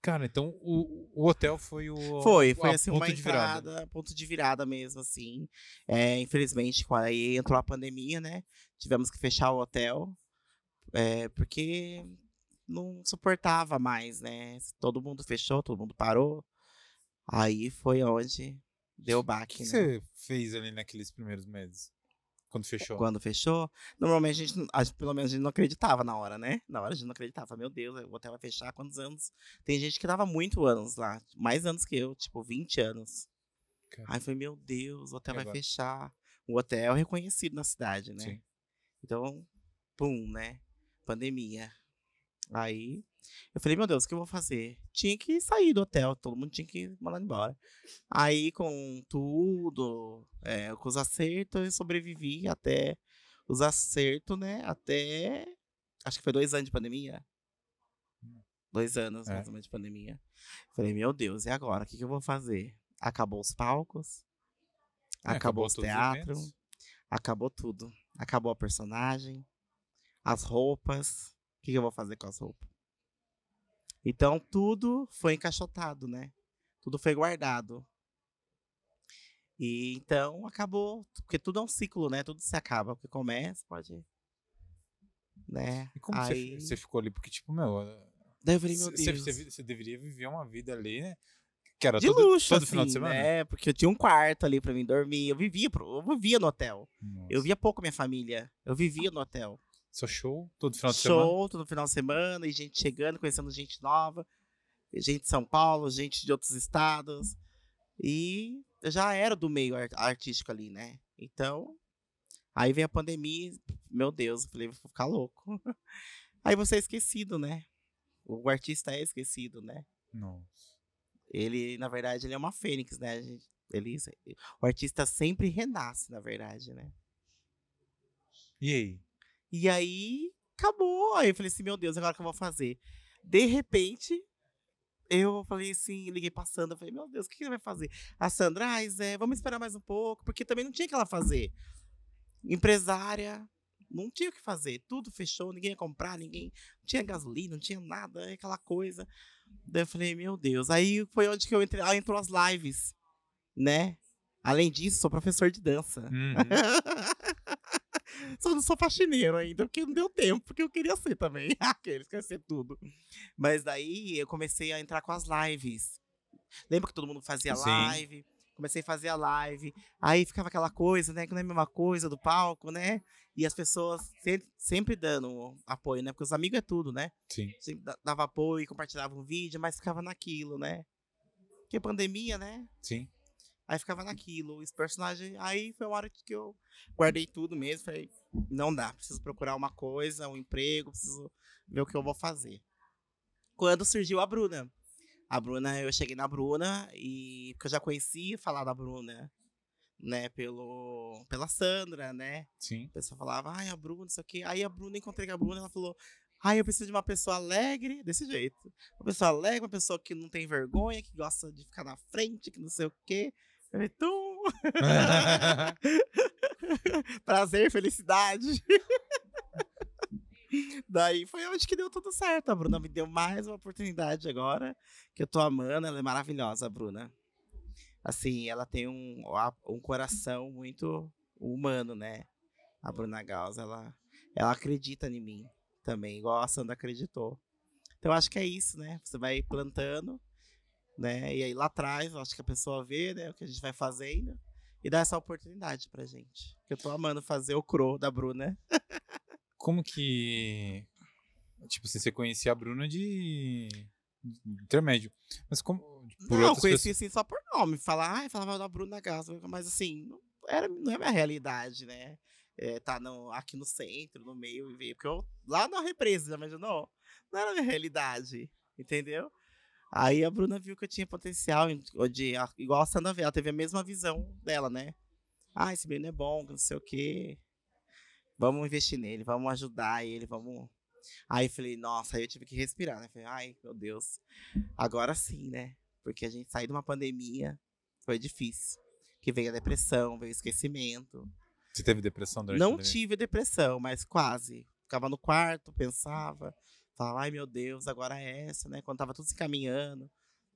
Cara, então o, o hotel foi o Foi, foi a assim, ponto uma de virada. entrada, ponto de virada mesmo, assim. É, infelizmente, quando aí entrou a pandemia, né? Tivemos que fechar o hotel, é, porque não suportava mais, né? Todo mundo fechou, todo mundo parou. Aí foi onde deu o O baque, que né? você fez ali naqueles primeiros meses? Quando fechou? Quando fechou, normalmente a gente, a pelo menos a gente não acreditava na hora, né? Na hora a gente não acreditava. Meu Deus, o hotel vai fechar quantos anos? Tem gente que tava muito anos lá, mais anos que eu, tipo 20 anos. Cara, Aí foi, meu Deus, o hotel E vai agora? fechar. O hotel é reconhecido na cidade, né? Sim. Então, pum, né? Pandemia. Aí eu falei, meu Deus, o que eu vou fazer? Tinha que sair do hotel, todo mundo tinha que mandar embora. Aí, com tudo, é, com os acertos, eu sobrevivi até os acertos, né? Até. Acho que foi dois anos de pandemia. Dois anos, É. mais ou menos, de pandemia. Falei, meu Deus, e agora? O que, que eu vou fazer? Acabou os palcos, É, acabou, os todos teatros, acabou tudo. Acabou a personagem, as roupas. O que, que eu vou fazer com as roupas? Então, tudo foi encaixotado, né? Tudo foi guardado. E então acabou, porque tudo é um ciclo, né? Tudo se acaba, o que começa pode, né? E como você, Aí, você ficou ali? Porque, tipo, meu, daí eu falei, meu Você, Deus. você- você deveria viver uma vida ali, né? Que era de todo, luxo, todo assim, final de semana. né? Porque eu tinha um quarto ali pra mim dormir. Eu vivia, eu vivia no hotel. Nossa. Eu via pouco minha família. Eu vivia no hotel. Só show todo final de semana. Show todo final de semana, e gente chegando, conhecendo gente nova. Gente de São Paulo, gente de outros estados. E eu já era do meio ar- artístico ali, né? Então, aí veio a pandemia, meu Deus, eu falei, vou ficar louco. *laughs* Aí você é esquecido, né? O artista é esquecido, né? Nossa. Ele, na verdade, ele é uma fênix, né? Ele, o artista sempre renasce, na verdade, né? E aí? E aí, acabou. Aí eu falei assim, meu Deus, agora o que eu vou fazer? De repente, eu falei assim, liguei pra Sandra, falei, meu Deus, o que ele vai fazer? A Sandra, ai, Zé, vamos esperar mais um pouco, porque também não tinha o que ela fazer. Empresária, não tinha o que fazer. Tudo fechou, ninguém ia comprar, ninguém. Não tinha gasolina, não tinha nada, é aquela coisa. Daí eu falei, meu Deus. Aí foi onde que eu entrei. Aí entrou as lives, né? Além disso, sou professor de dança. Uhum. *laughs* Só não sou faxineiro ainda, porque não deu tempo, porque eu queria ser também. *laughs* Aqueles querem ser tudo. Mas daí eu comecei a entrar com as lives, Lembra que todo mundo fazia Sim. live? Comecei a fazer a live. Aí ficava aquela coisa, né? Que não é a mesma coisa do palco, né? E as pessoas se- sempre dando apoio, né? Porque os amigos é tudo, né? Sim. Sempre da- dava apoio, compartilhava um vídeo, mas ficava naquilo, né? Porque pandemia, né? Sim. Aí ficava naquilo, os personagens. Aí foi uma hora que eu guardei tudo mesmo. Falei, não dá, preciso procurar uma coisa, um emprego, preciso ver o que eu vou fazer. Quando surgiu a Bruna. A Bruna, eu cheguei na Bruna e. Porque eu já conhecia falar da Bruna, né? Pelo, pela Sandra, né? Sim. O pessoal falava, ai, a Bruna, não sei o quê. Aí a Bruna, encontrei com a Bruna, ela falou, ai, eu preciso de uma pessoa alegre, desse jeito. Uma pessoa alegre, uma pessoa que não tem vergonha, que gosta de ficar na frente, que não sei o quê. Falei, tum! *laughs* Prazer, felicidade. *laughs* Daí foi onde que deu tudo certo. A Bruna me deu mais uma oportunidade agora, que eu tô amando. Ela é maravilhosa, a Bruna. Assim, ela tem um, um coração muito humano, né? A Bruna Gauss, ela, ela acredita em mim também, igual a Sandra acreditou. Então, eu acho que é isso, né? Você vai plantando, né? E aí lá atrás, eu acho que a pessoa vê, né? O que a gente vai fazendo e dá essa oportunidade pra gente. Eu tô amando fazer o cro da Bruna. *laughs* Como que. Tipo, você conhecia a Bruna de. de intermédio. Mas como. Por não, outras conheci pessoas- assim só por nome. Falar, ai, falava da Bruna Gauss, mas assim, não, era, não é minha realidade, né? É, tá no, aqui no centro, no meio, e ver. Porque eu, lá na represa, já imaginou? Não era minha realidade, entendeu? Aí a Bruna viu que eu tinha potencial, de, igual a Sandra vê, ela teve a mesma visão dela, né? Ah, esse menino é bom, não sei o quê. Vamos investir nele, vamos ajudar ele, vamos. Aí eu falei, nossa, aí eu tive que respirar, né? Falei, ai, meu Deus. Agora sim, né? Porque a gente saiu de uma pandemia, foi difícil. Que veio a depressão, veio o esquecimento. Você teve depressão durante Não tive depressão, mas quase. Ficava no quarto, pensava, falava, ai meu Deus, agora é essa, né? Quando tava tudo se encaminhando,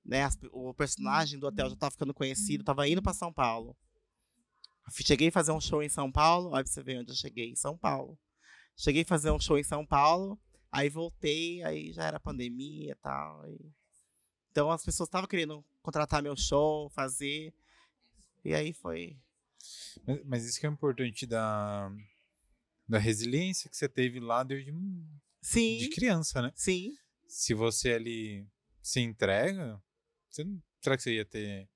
né? as o personagem do hotel já tava ficando conhecido, tava indo pra São Paulo. Cheguei a fazer um show em São Paulo, olha pra você ver onde eu cheguei, em São Paulo. Cheguei a fazer um show em São Paulo, aí voltei, aí já era pandemia e tal. Então as pessoas estavam querendo contratar meu show, fazer. E aí foi. Mas, mas isso que é importante da, da resiliência que você teve lá desde de Sim, criança, né? sim. Se você ali se entrega, você não, será que você ia ter,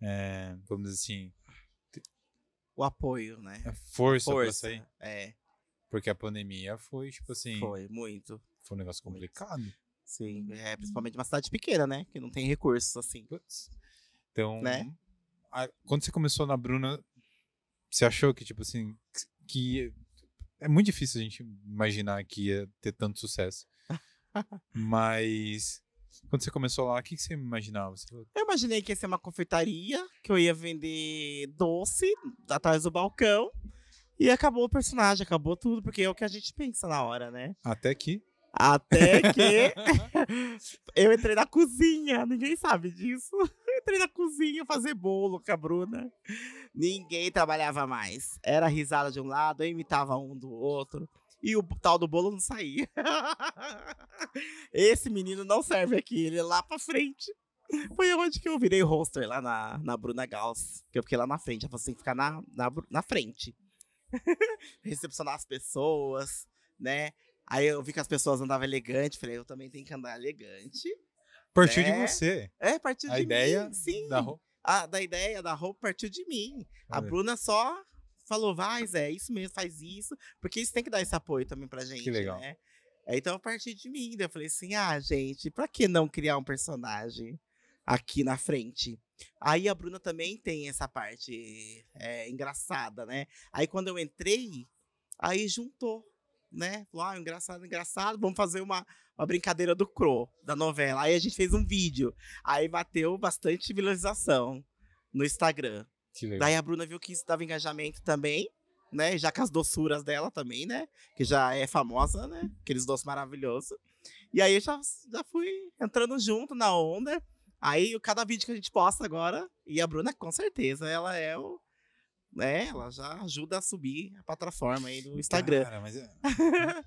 é, vamos dizer assim, O apoio, né? a força, pra Força. sair? É, Porque a pandemia foi, tipo assim, foi, foi, muito. um negócio Muito. complicado. Sim, é, principalmente uma cidade pequena, né? Que não tem recursos, assim. Putz. Então, Né? a- quando você começou na Bruna, você achou que, tipo assim, que é muito difícil a gente imaginar que ia ter tanto sucesso. Mas quando você começou lá, o que, você imaginava? Você Eu imaginei que ia ser uma confeitaria, que eu ia vender doce atrás do balcão. E acabou o personagem, acabou tudo, porque é o que a gente pensa na hora, né? Até que. Até que *laughs* *laughs* eu entrei na cozinha, ninguém sabe disso. Eu entrei na cozinha fazer bolo com a Bruna. Ninguém trabalhava mais. Era risada de um lado, eu imitava um do outro. E o tal do bolo não saía. *laughs* Esse menino não serve aqui, ele é lá pra frente. Foi onde que eu virei roster lá na, na Bruna Gauss. Que eu fiquei lá na frente. Ela falou assim: ficar na, na, na frente. *laughs* Recepcionar as pessoas, né? Aí eu vi que as pessoas andavam elegante, falei, eu também tenho que andar elegante. Partiu de É. você. É, partiu A de ideia mim, sim. Da roupa. A, da ideia, da roupa, partiu de mim. A Olha. Bruna só falou, vai, Zé, isso mesmo, faz isso. Porque isso tem que dar esse apoio também pra gente, legal. né? Aí, Então, a partir de mim, eu falei assim, ah, gente, pra que não criar um personagem aqui na frente? Aí a Bruna também tem essa parte é, engraçada, né? Aí quando eu entrei, aí juntou, né? Falou, ah, engraçado, engraçado, vamos fazer uma, uma brincadeira do Cro, da novela. Aí a gente fez um vídeo. Aí bateu bastante visualização no Instagram. Daí a Bruna viu que isso dava engajamento também, né? Já com as doçuras dela também, né? Que já é famosa, né? Aqueles doces maravilhosos. E aí eu já, já fui entrando junto na onda. Aí cada vídeo que a gente posta agora, e a Bruna com certeza, ela é o. Né, ela já ajuda a subir a plataforma aí do Instagram. Cara, mas é,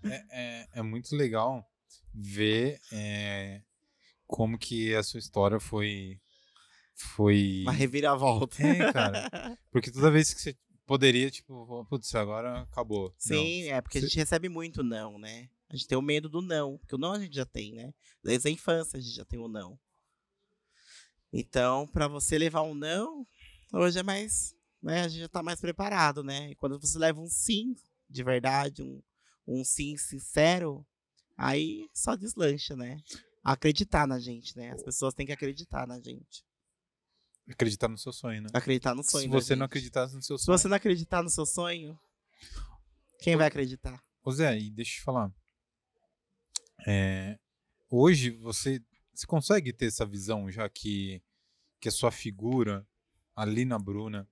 é, é- é muito legal ver é, como que a sua história foi foi. Uma reviravolta. É, cara. Porque toda vez que você poderia, tipo, putz, agora acabou. Sim, não. é porque a Cê- gente recebe muito não, né? A gente tem o medo do não, porque o não a gente já tem, né? Desde a infância a gente já tem o não. Então, pra você levar um não, hoje é mais, né? A gente já tá mais preparado, né? E quando você leva um sim de verdade, um, um sim sincero, aí só deslancha, né? Acreditar na gente, né? As pessoas têm que acreditar na gente. Acreditar no seu sonho, né? Acreditar no sonho. Se você não gente. acreditasse no seu Se sonho. você não acreditar no seu sonho, quem vai acreditar? Ô Zé, e deixa eu te falar. É, hoje você, você consegue ter essa visão, já que, que a sua figura ali na Bruna,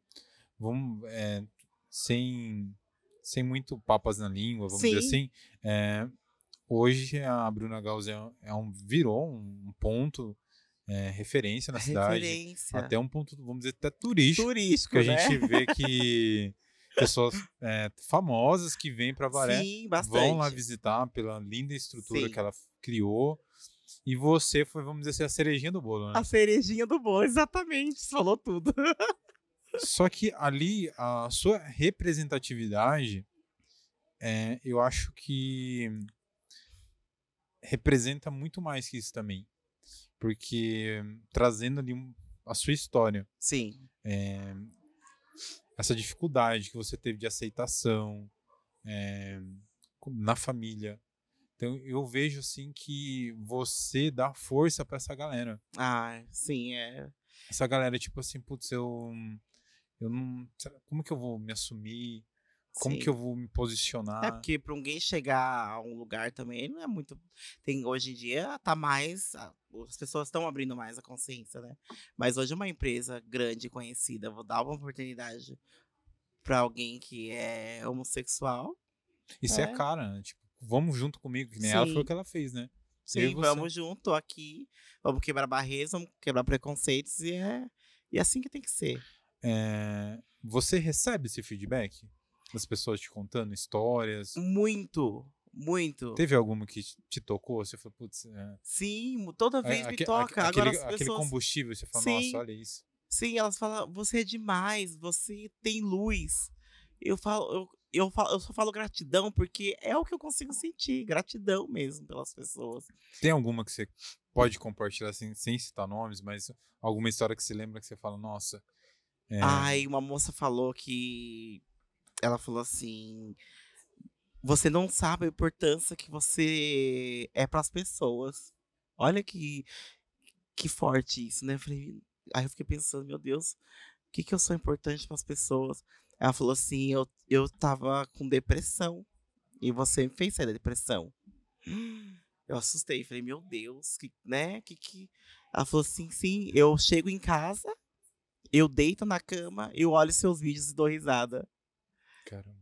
vamos, é, sem, sem muito papas na língua, vamos dizer Sim. assim, é, hoje a Bruna Gauss é, é um, virou um ponto é, referência na cidade, Referência. até um ponto, vamos dizer, até turístico, turístico, que a né? gente vê *laughs* que pessoas é, famosas que vêm para Varé Sim, vão lá visitar pela linda estrutura Sim. que ela criou. E você foi, vamos dizer assim, a cerejinha do bolo, né? A cerejinha do bolo, exatamente. Falou tudo. *laughs* Só que ali, a sua representatividade, é, eu acho que representa muito mais que isso também. Porque trazendo ali a sua história, Sim. é, essa dificuldade que você teve de aceitação é, na família. Então eu vejo assim que você dá força para essa galera. Ah, sim, é. Essa galera tipo assim, putz, eu eu não, como que eu vou me assumir? Como sim. que eu vou me posicionar? É porque pra alguém chegar a um lugar também não é muito. Tem, hoje em dia tá mais. As pessoas estão abrindo mais a consciência, né? Mas hoje uma empresa grande e conhecida, vou dar uma oportunidade pra alguém que é homossexual. Isso é, É. cara, né? Tipo, vamos junto comigo, que nem ela foi Sim. o que ela fez, né? Sim, vamos junto, aqui. Vamos quebrar barreiras, vamos quebrar preconceitos e é, e é assim que tem que ser. É, você recebe esse feedback das pessoas te contando histórias? Muito, muito. Teve alguma que te tocou? Você falou, putz, é, Sim, toda vez aque- me toca. aque- Agora aquele, as aquele pessoas. combustível, você fala, Sim. nossa, olha isso. Sim, elas falam, você é demais, você tem luz. Eu falo, eu, eu, falo, eu só falo gratidão porque é o que eu consigo sentir, gratidão mesmo pelas pessoas. Tem alguma que você pode compartilhar sem, sem citar nomes, mas alguma história que você lembra que você fala, nossa. É, Ai, uma moça falou que. Ela falou assim. Você não sabe a importância que você é para as pessoas. Olha que, que forte isso, né? Falei, aí eu fiquei pensando, meu Deus, o que, que eu sou importante para as pessoas? Ela falou assim: eu, eu tava com depressão e você me fez sair da depressão. Eu assustei, falei, meu Deus, que, né? Que, que... Ela falou assim: sim, eu chego em casa, eu deito na cama, eu olho seus vídeos e dou risada. Caramba.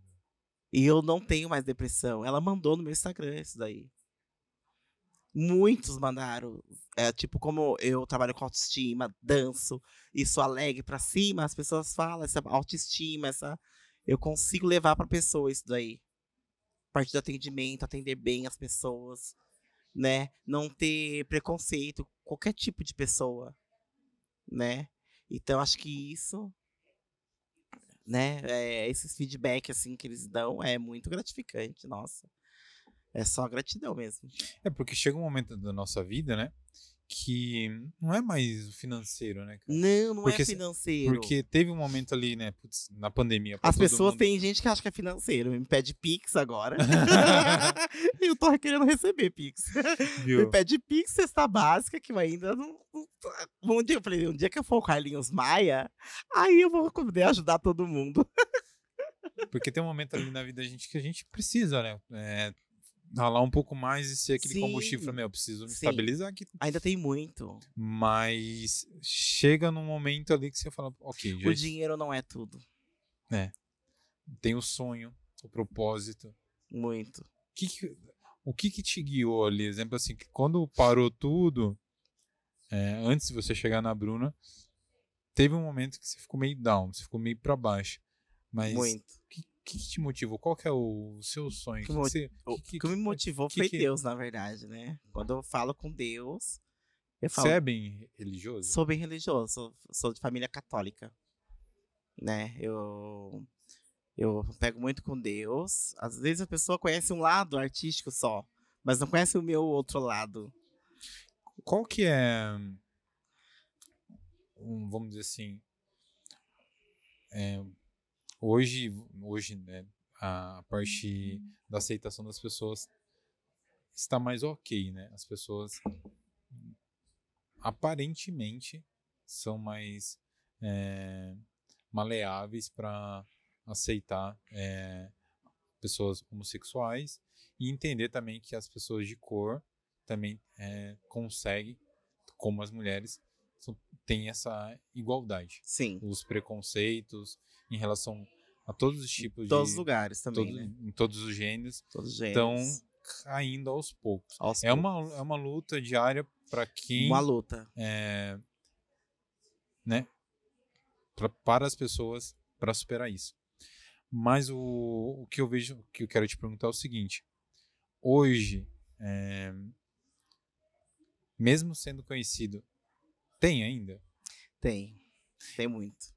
E eu não tenho mais depressão. Ela mandou no meu Instagram isso daí. Muitos mandaram. É, tipo, como eu trabalho com autoestima, danço, e sou alegre pra cima, as pessoas falam essa autoestima, essa. Eu consigo levar pra pessoa isso daí. A partir do atendimento, atender bem as pessoas, né? Não ter preconceito, qualquer tipo de pessoa, né? Então, acho que isso né? É, esses feedback assim que eles dão é muito gratificante, nossa. É só gratidão mesmo. É porque chega um momento da nossa vida, né? Que não é mais o financeiro, né? cara? Não, não Porque é financeiro. Porque teve um momento ali, né? putz, na pandemia. As pessoas mundo- têm gente que acha que é financeiro, me pede Pix agora. *laughs* *laughs* eu tô querendo receber Pix. Me Viu? pede Pix, cesta básica, que eu ainda não. um dia eu falei, um dia que eu for o Carlinhos Maia, aí eu vou poder ajudar todo mundo. *laughs* Porque tem um momento ali na vida da gente que a gente precisa, né? É, ralar um pouco mais e ser aquele Sim. combustível. Meu, eu preciso me Sim. estabilizar aqui. Ainda tem muito. Mas chega num momento ali que você fala, ok, já O dinheiro não é tudo. tem o sonho, o propósito. Muito. que que- o que que te guiou ali? Exemplo assim, que quando parou tudo, é, antes de você chegar na Bruna, teve um momento que você ficou meio down, você ficou meio pra baixo. Mas o muito. Que, que te motivou? Qual que é o seu sonho? Que Que você- O que- que, me motivou foi Deus, na verdade, né? Quando eu falo com Deus, Eu falo, Você é bem religioso? Sou bem religioso, sou, sou de família católica. Né? Eu, eu pego muito com Deus. Às vezes a pessoa conhece um lado artístico só, mas não conhece o meu outro lado. Qual que é, um, vamos dizer assim, é, hoje, hoje né, a parte da aceitação das pessoas está mais ok, né? As pessoas aparentemente são mais é, maleáveis para aceitar é, pessoas homossexuais e entender também que as pessoas de cor também é, conseguem, como as mulheres, têm essa igualdade. Sim. Os preconceitos em relação a todos os tipos Em todos os de lugares também, todo- né? em todos os gêneros Todos os estão gêneros. caindo aos poucos. Aos É uma, é uma luta diária para quem Uma luta. é, né, pra, para as pessoas para superar isso. Mas o, o que eu vejo, o que eu quero te perguntar é o seguinte: hoje, é, mesmo sendo conhecido, tem ainda? Tem. Tem muito.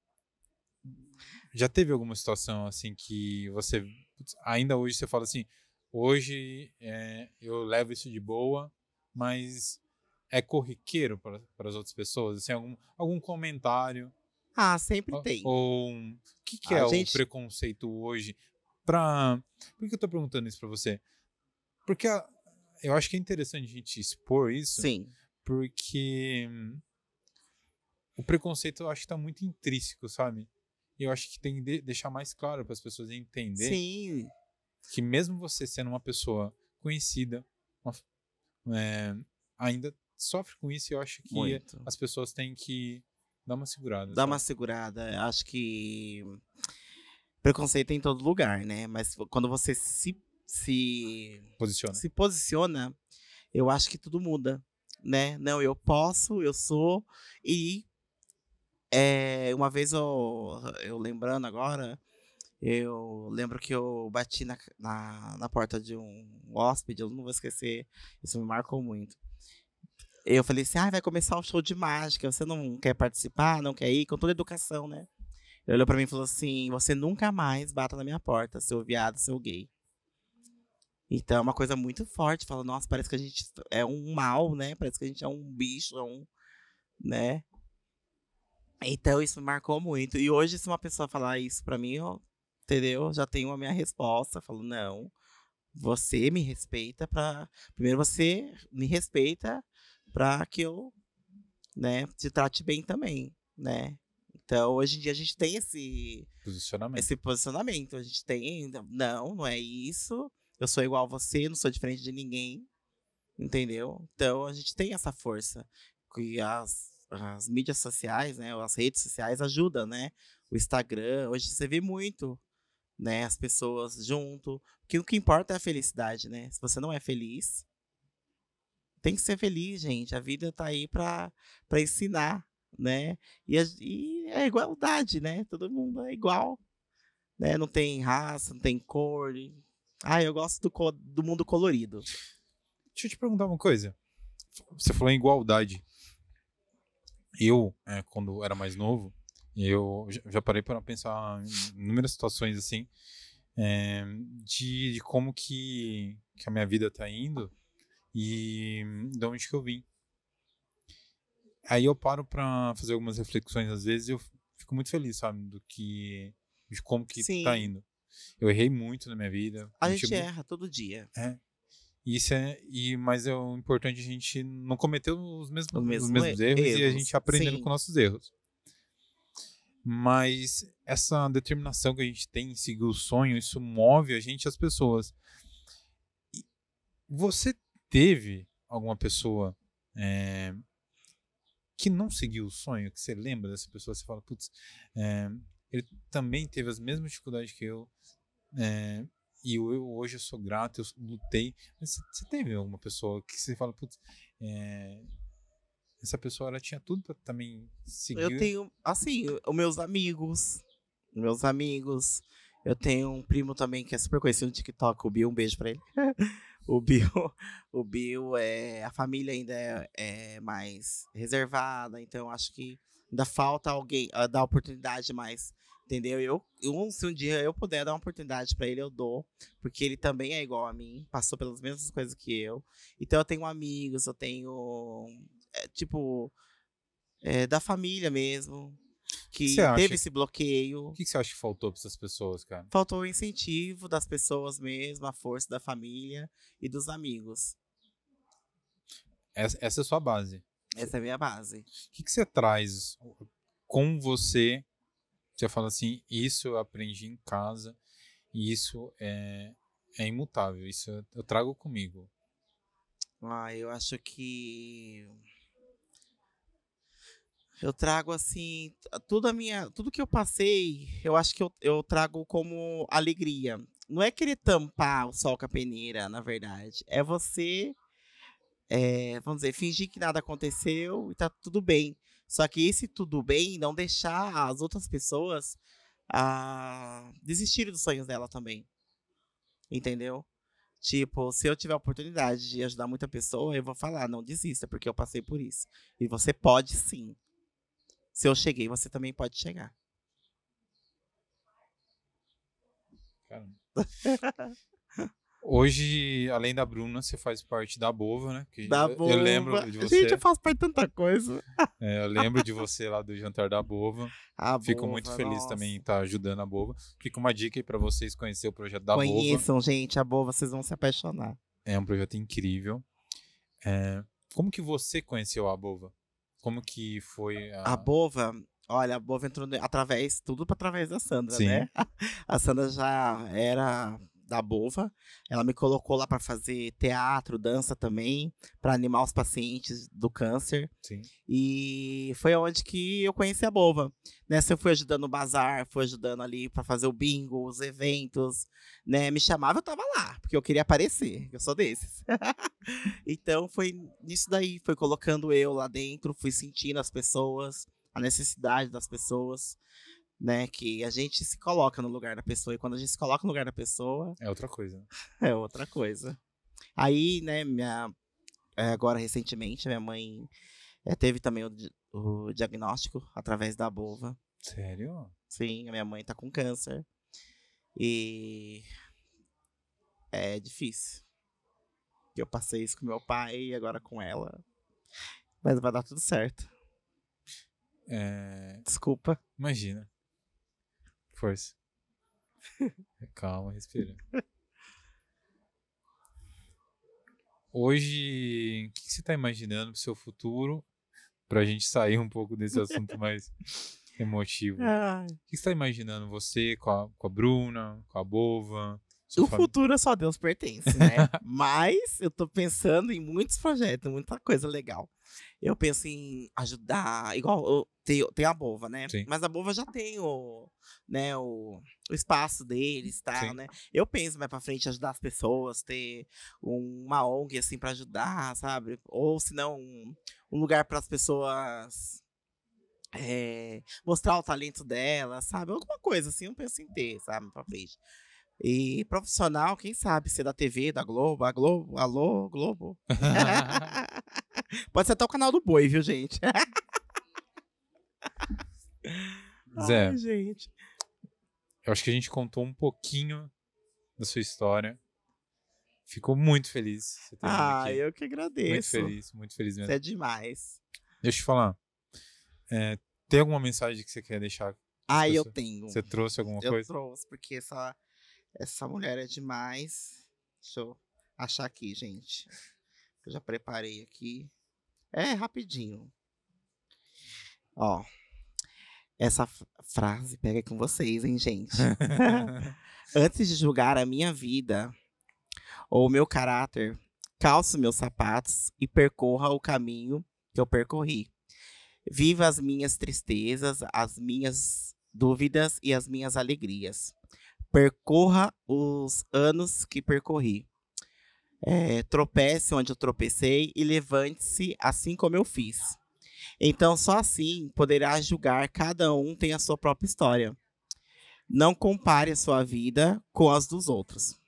Já teve alguma situação assim que você ainda hoje você fala assim, hoje é, eu levo isso de boa, mas é corriqueiro para, para as outras pessoas? Assim, algum, algum comentário? Ah, sempre Ou- tem. Ou o que, que é gente- o preconceito hoje? Pra... Por que eu tô perguntando isso para você? Porque a- eu acho que é interessante a gente expor isso, Sim. porque hum, o preconceito eu acho que tá muito intrínseco, sabe? E eu acho que tem que de- deixar mais claro para as pessoas entenderem Sim. que mesmo você sendo uma pessoa conhecida, uma é, ainda sofre com isso e eu acho que Muito. as pessoas têm que dar uma segurada. Dá uma sabe? segurada. Acho que preconceito é em todo lugar, né? Mas quando você se, se, Posiciona. se posiciona, eu acho que tudo muda, né? Não, eu posso, eu sou. E é, uma vez eu, eu lembrando agora, eu lembro que eu bati na, na, na porta de um hóspede, eu não vou esquecer, isso me marcou muito. Eu falei assim, ah, vai começar o show de mágica, você não quer participar, não quer ir? Com toda educação, né? Ele olhou pra mim e falou assim, você nunca mais bata na minha porta, seu viado, seu gay. Então é uma coisa muito forte, fala, nossa, parece que a gente é um mal, né? Parece que a gente é um bicho, é um, né? Então isso me marcou muito. E hoje, se uma pessoa falar isso pra mim, eu, entendeu? Já tenho a minha resposta. Falo, não, você me respeita pra. Primeiro você me respeita pra que eu, né, te trate bem também, né? Então, hoje em dia a gente tem esse, Posicionamento. esse posicionamento. A gente tem, não, não é isso. Eu sou igual a você, não sou diferente de ninguém. Entendeu? Então a gente tem essa força. Que as, as mídias sociais, né? As redes sociais ajudam, né? O Instagram, hoje você vê muito, né? As pessoas junto. O que importa é a felicidade, né? Se você não é feliz, tem que ser feliz, gente. A vida tá aí pra ensinar, né? E, a- e é igualdade, né? Todo mundo é igual. Né? Não tem raça, não tem cor. Ah, eu gosto do, do mundo colorido. Deixa eu te perguntar uma coisa. Você falou em igualdade. Eu, é, quando era mais novo, eu já- parei para pensar em inúmeras situações assim, é, de, de como que, que a minha vida tá indo e de onde que eu vim. Aí eu paro para fazer algumas reflexões às vezes e eu fico muito feliz, sabe, do que de como que Sim. tá indo. Eu errei muito na minha vida. A gente erra todo dia. Isso é, e, mas é o importante a gente não cometer os mesmos, Os os mesmos mesmos erros, e a erros, gente aprendendo sim. com nossos erros. Mas essa determinação que a gente tem em seguir o sonho, isso move a gente as pessoas. E você teve alguma pessoa é, que não seguiu o sonho, que você lembra dessa pessoa, você fala, putz, é, ele também teve as mesmas dificuldades que eu, é, e eu, hoje eu sou grato, eu lutei. Mas você, você teve alguma pessoa que você fala, putz, é, essa pessoa ela tinha tudo pra também seguir. Eu tenho, assim, os meus amigos. Meus amigos. Eu tenho um primo também que é super conhecido no TikTok, o Bill, um beijo pra ele. *laughs* o Bill, o Bill é a família ainda é, é mais reservada, então acho que ainda falta alguém uh, dar oportunidade mais, entendeu? Eu, eu se um dia eu puder dar uma oportunidade para ele, eu dou, porque ele também é igual a mim, passou pelas mesmas coisas que eu. Então eu tenho amigos, eu tenho é, tipo é, da família mesmo, que teve esse bloqueio. O que, que, você acha que faltou para essas pessoas, cara? Faltou o incentivo das pessoas mesmo, a força da família e dos amigos. Essa, essa é a sua base. Essa é a minha base. O que, que você traz com você? Você fala assim, isso eu aprendi em casa e isso é, é imutável, isso eu trago comigo. Ah, eu acho que eu trago assim, tudo a minha, tudo que eu passei, eu acho que eu, eu trago como alegria. Não é querer tampar o sol com a peneira, na verdade. É você, é, vamos dizer, fingir que nada aconteceu e tá tudo bem. Só que esse tudo bem não deixar as outras pessoas a desistirem dos sonhos dela também. Entendeu? Tipo, se eu tiver a oportunidade de ajudar muita pessoa, eu vou falar, não desista, porque eu passei por isso. E você pode sim. Se eu cheguei, você também pode chegar. Caramba. *laughs* Hoje, além da Bruna, você faz parte da Bova, né? Que da eu, Bova. Eu lembro de *laughs* você. Gente, eu faço parte de tanta coisa. É, eu lembro de você lá do jantar da Bova. *laughs* A Fico Bova, muito feliz nossa. também em estar ajudando a Bova. Fica uma dica aí para vocês conhecer o projeto da Conheçam, Bova. Conheçam, gente, a Bova, vocês vão se apaixonar. É um projeto incrível. É, como que você conheceu a Bova? Como que foi a... A Bova, olha, a Bova entrou através, tudo através da Sandra, Sim. né? *laughs* A Sandra já era da Bova. Ela me colocou lá para fazer teatro, dança também, para animar os pacientes do câncer. Sim. E foi onde que eu conheci a Bova. Nessa eu fui ajudando o bazar, fui ajudando ali para fazer o bingo, os eventos, né? Me chamava, eu tava lá, porque eu queria aparecer, eu sou desses. *laughs* então foi nisso daí, foi colocando eu lá dentro, fui sentindo as pessoas, a necessidade das pessoas né? Que a gente se coloca no lugar da pessoa. E quando a gente se coloca no lugar da pessoa. É outra coisa. *laughs* É outra coisa. Aí, né, minha. É, agora, recentemente, minha mãe é, teve também o, o, diagnóstico através da bova. Sério? Sim, a minha mãe tá com câncer. E. É difícil. Eu passei isso com meu pai e agora com ela. Mas vai dar tudo certo. É... Desculpa. Imagina. Força. *laughs* Calma, respira. Hoje, o que você está imaginando pro seu futuro? Pra gente sair um pouco desse assunto *laughs* mais emotivo. O que você está imaginando? Você com a, com a Bruna, com a Bova? O futuro é só Deus pertence, né? *laughs* Mas eu tô pensando em muitos projetos, muita coisa legal. Eu penso em ajudar, igual tem, tem a Bova, né? Sim. Mas a Bova já tem o, né, o, o espaço deles, tal, né? Eu penso mais para frente ajudar as pessoas, ter uma ONG assim para ajudar, sabe? Ou se não um, um lugar para as pessoas é, mostrar o talento delas, sabe? Alguma coisa assim, eu penso em ter, sabe, para frente. E profissional, quem sabe, ser da TV, da Globo, a Globo, alô, Globo. *laughs* *laughs* Pode ser até o canal do Boi, viu, gente? *laughs* Zé, Ai, gente. eu acho que a gente contou um pouquinho da sua história. Ficou muito feliz. Você ah, aqui. eu que agradeço. Muito feliz, muito feliz mesmo. Isso é demais. Deixa eu te falar. É, tem alguma mensagem que você quer deixar? Ah, eu tenho. Você trouxe alguma eu coisa? Eu trouxe, porque essa, essa mulher é demais. Deixa eu achar aqui, gente. Eu já preparei aqui. É rapidinho. Ó, essa frase pega com vocês, hein, gente? *laughs* Antes de julgar a minha vida ou o meu caráter, calço meus sapatos e percorra o caminho que eu percorri. Viva as minhas tristezas, as minhas dúvidas e as minhas alegrias. Percorra os anos que percorri. É, tropece onde eu tropecei e levante-se assim como eu fiz. Então, só assim poderá julgar cada um tem a sua própria história. Não compare a sua vida com as dos outros.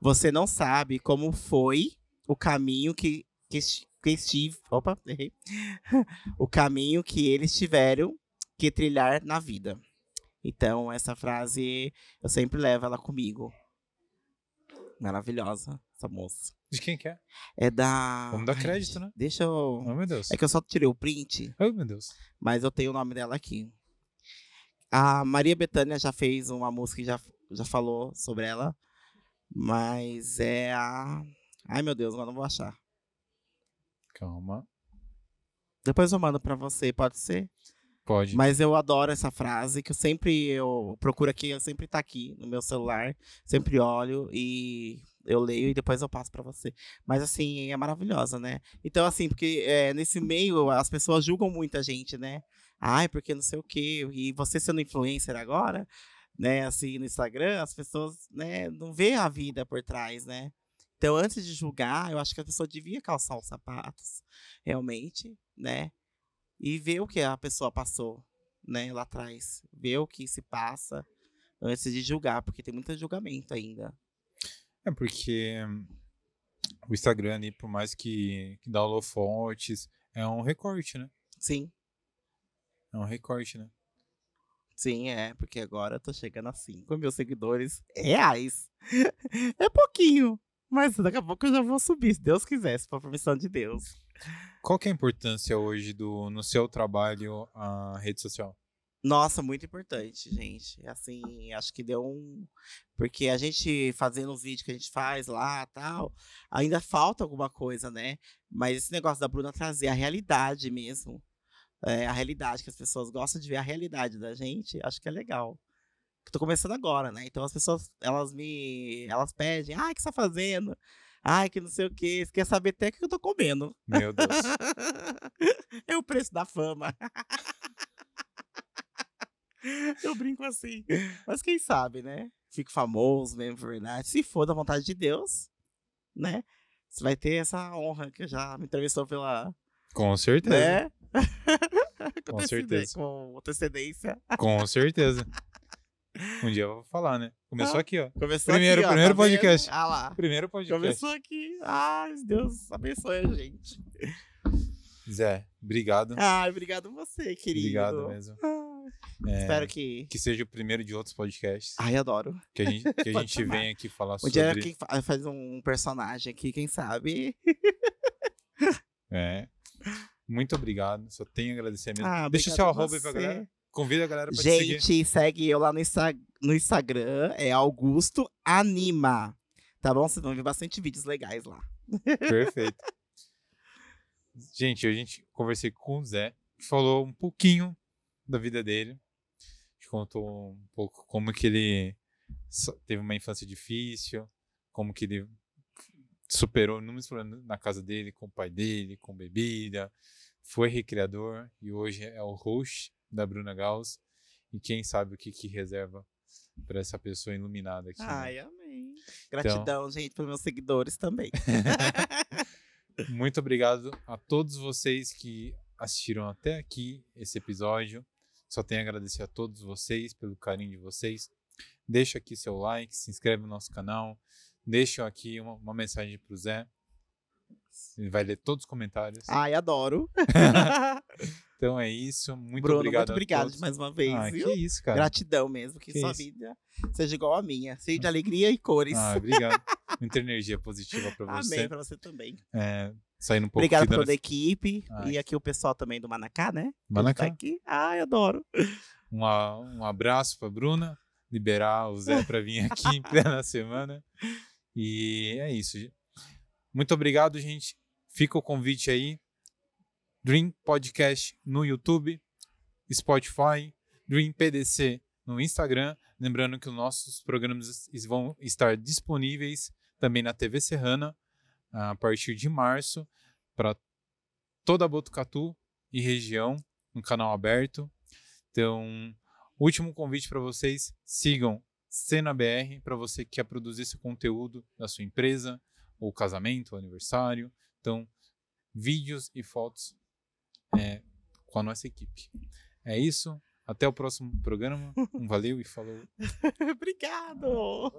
Você não sabe como foi o caminho que, que, que estive. Opa, errei. *laughs* o caminho que eles tiveram que trilhar na vida. Então, essa frase eu sempre levo ela comigo. Maravilhosa, essa moça. De quem que é? É da. Vamos dar crédito, né? Deixa eu. Oh, meu Deus. É que eu só tirei o print, Oh, meu Deus. mas eu tenho o nome dela aqui. A Maria Bethânia já fez uma música e já, já falou sobre ela. Mas é a. Ai, meu Deus, agora não vou achar. Calma. Depois eu mando pra você, pode ser? Pode. Mas eu adoro essa frase, que eu sempre eu procuro aqui, eu sempre tá aqui no meu celular, sempre olho e eu leio e depois eu passo pra você. Mas assim, é maravilhosa, né? Então assim, porque é, nesse meio as pessoas julgam muita gente, né? Ai, porque não sei o quê. E você sendo influencer agora, né, assim, no Instagram, as pessoas, né, não vê a vida por trás, né? Então, antes de julgar, eu acho que a pessoa devia calçar os sapatos, realmente, né? E ver o que a pessoa passou, né, lá atrás. Ver o que se passa antes de julgar, porque tem muito julgamento ainda. É porque hum, o Instagram ali, por mais que, que dá holofotes, é um recorte, né? Sim, É um recorte, né? sim, é, porque agora eu tô chegando a 5 mil seguidores reais. *laughs* é pouquinho, mas daqui a pouco eu já vou subir, se Deus quiser, se for permissão de Deus. Qual que é a importância hoje do no seu trabalho a rede social? Nossa, muito importante, gente. Assim, acho que deu um. Porque a gente fazendo os vídeos que a gente faz lá tal, ainda falta alguma coisa, né? Mas esse negócio da Bruna trazer a realidade mesmo. é, a realidade, que as pessoas gostam de ver a realidade da gente, acho que é legal. Que tô começando agora, né? Então as pessoas, elas me. Elas pedem, ai, o que você tá fazendo? Ai, que não sei o quê. Você quer saber até o que eu tô comendo. Meu Deus. *laughs* é o preço da fama. *laughs* Eu brinco assim. Mas quem sabe, né? Fico famoso mesmo, por verdade. Se for da vontade de Deus, né? Você vai ter essa honra que já me entrevistou pela. Com certeza. Né? *laughs* Com certeza. Com antecedência. Com certeza. Um dia eu vou falar, né? Começou Ah. aqui, ó. Começou Primeiro- aqui, ó, primeiro tá vendo? podcast. Ah lá. Primeiro podcast. Começou aqui. Ai, Deus abençoe a gente. Zé, obrigado. Ai, obrigado você, querido. Obrigado mesmo. Ai, É, Espero que. que seja o primeiro de outros podcasts. Ai, adoro. Que a gente, que a *laughs* gente venha aqui falar Um sobre. dia quem fa- faz um personagem aqui, quem sabe. *laughs* É. Muito obrigado. Só tenho a agradecer mesmo. Ah, Deixa seu arroba aí pra galera. Convida a galera pra te seguir. Gente, segue eu lá no, Insta- no Instagram, é Augusto Anima. Tá bom? Vocês vão ver bastante vídeos legais lá. Perfeito. *laughs* Gente, hoje a gente conversei com o Zé, que falou um pouquinho da vida dele. A gente contou um pouco como que ele teve uma infância difícil, como que ele superou inúmeros problemas na casa dele, com o pai dele, com bebida, foi recreador e hoje é o host da Bruna Gauss. E quem sabe o que, que reserva para essa pessoa iluminada aqui. né? Ai, amém. Gratidão, gente, pelos meus seguidores também. *laughs* Muito obrigado a todos vocês que assistiram até aqui esse episódio. Só tenho a agradecer a todos vocês pelo carinho de vocês. Deixa aqui seu like, se inscreve no nosso canal. Deixa aqui uma, uma mensagem pro Zé. Ele vai ler todos os comentários. Ai, adoro. *laughs* Então é isso. Muito Bruno, obrigado. muito obrigado mais uma vez, Ah, viu? que isso, cara. Gratidão mesmo, que, Que sua isso. vida seja igual à minha. Cheia de *laughs* alegria e cores. Ah, obrigado. Muita energia positiva pra *laughs* você. Amém pra você também. É, saindo um pouco Obrigado por da toda a equipe. Ai. E aqui o pessoal também do Manacá, né? Que Manacá. Tá aqui. Ai, adoro. Um, um abraço pra Bruna, liberar o Zé pra vir aqui em plena *laughs* semana. E é isso. Muito obrigado, gente. Fica o convite aí. Dream Podcast no YouTube, Spotify, Dream PDC no Instagram. Lembrando que os nossos programas vão estar disponíveis também na TV Serrana a partir de março para toda Botucatu e região, no canal aberto. Então, último convite para vocês: sigam Cena BR para você que quer produzir esse conteúdo da sua empresa, ou casamento, ou aniversário. Então, vídeos e fotos é, com a nossa equipe. É isso. Até o próximo programa. *laughs* Um valeu e falou. Obrigado.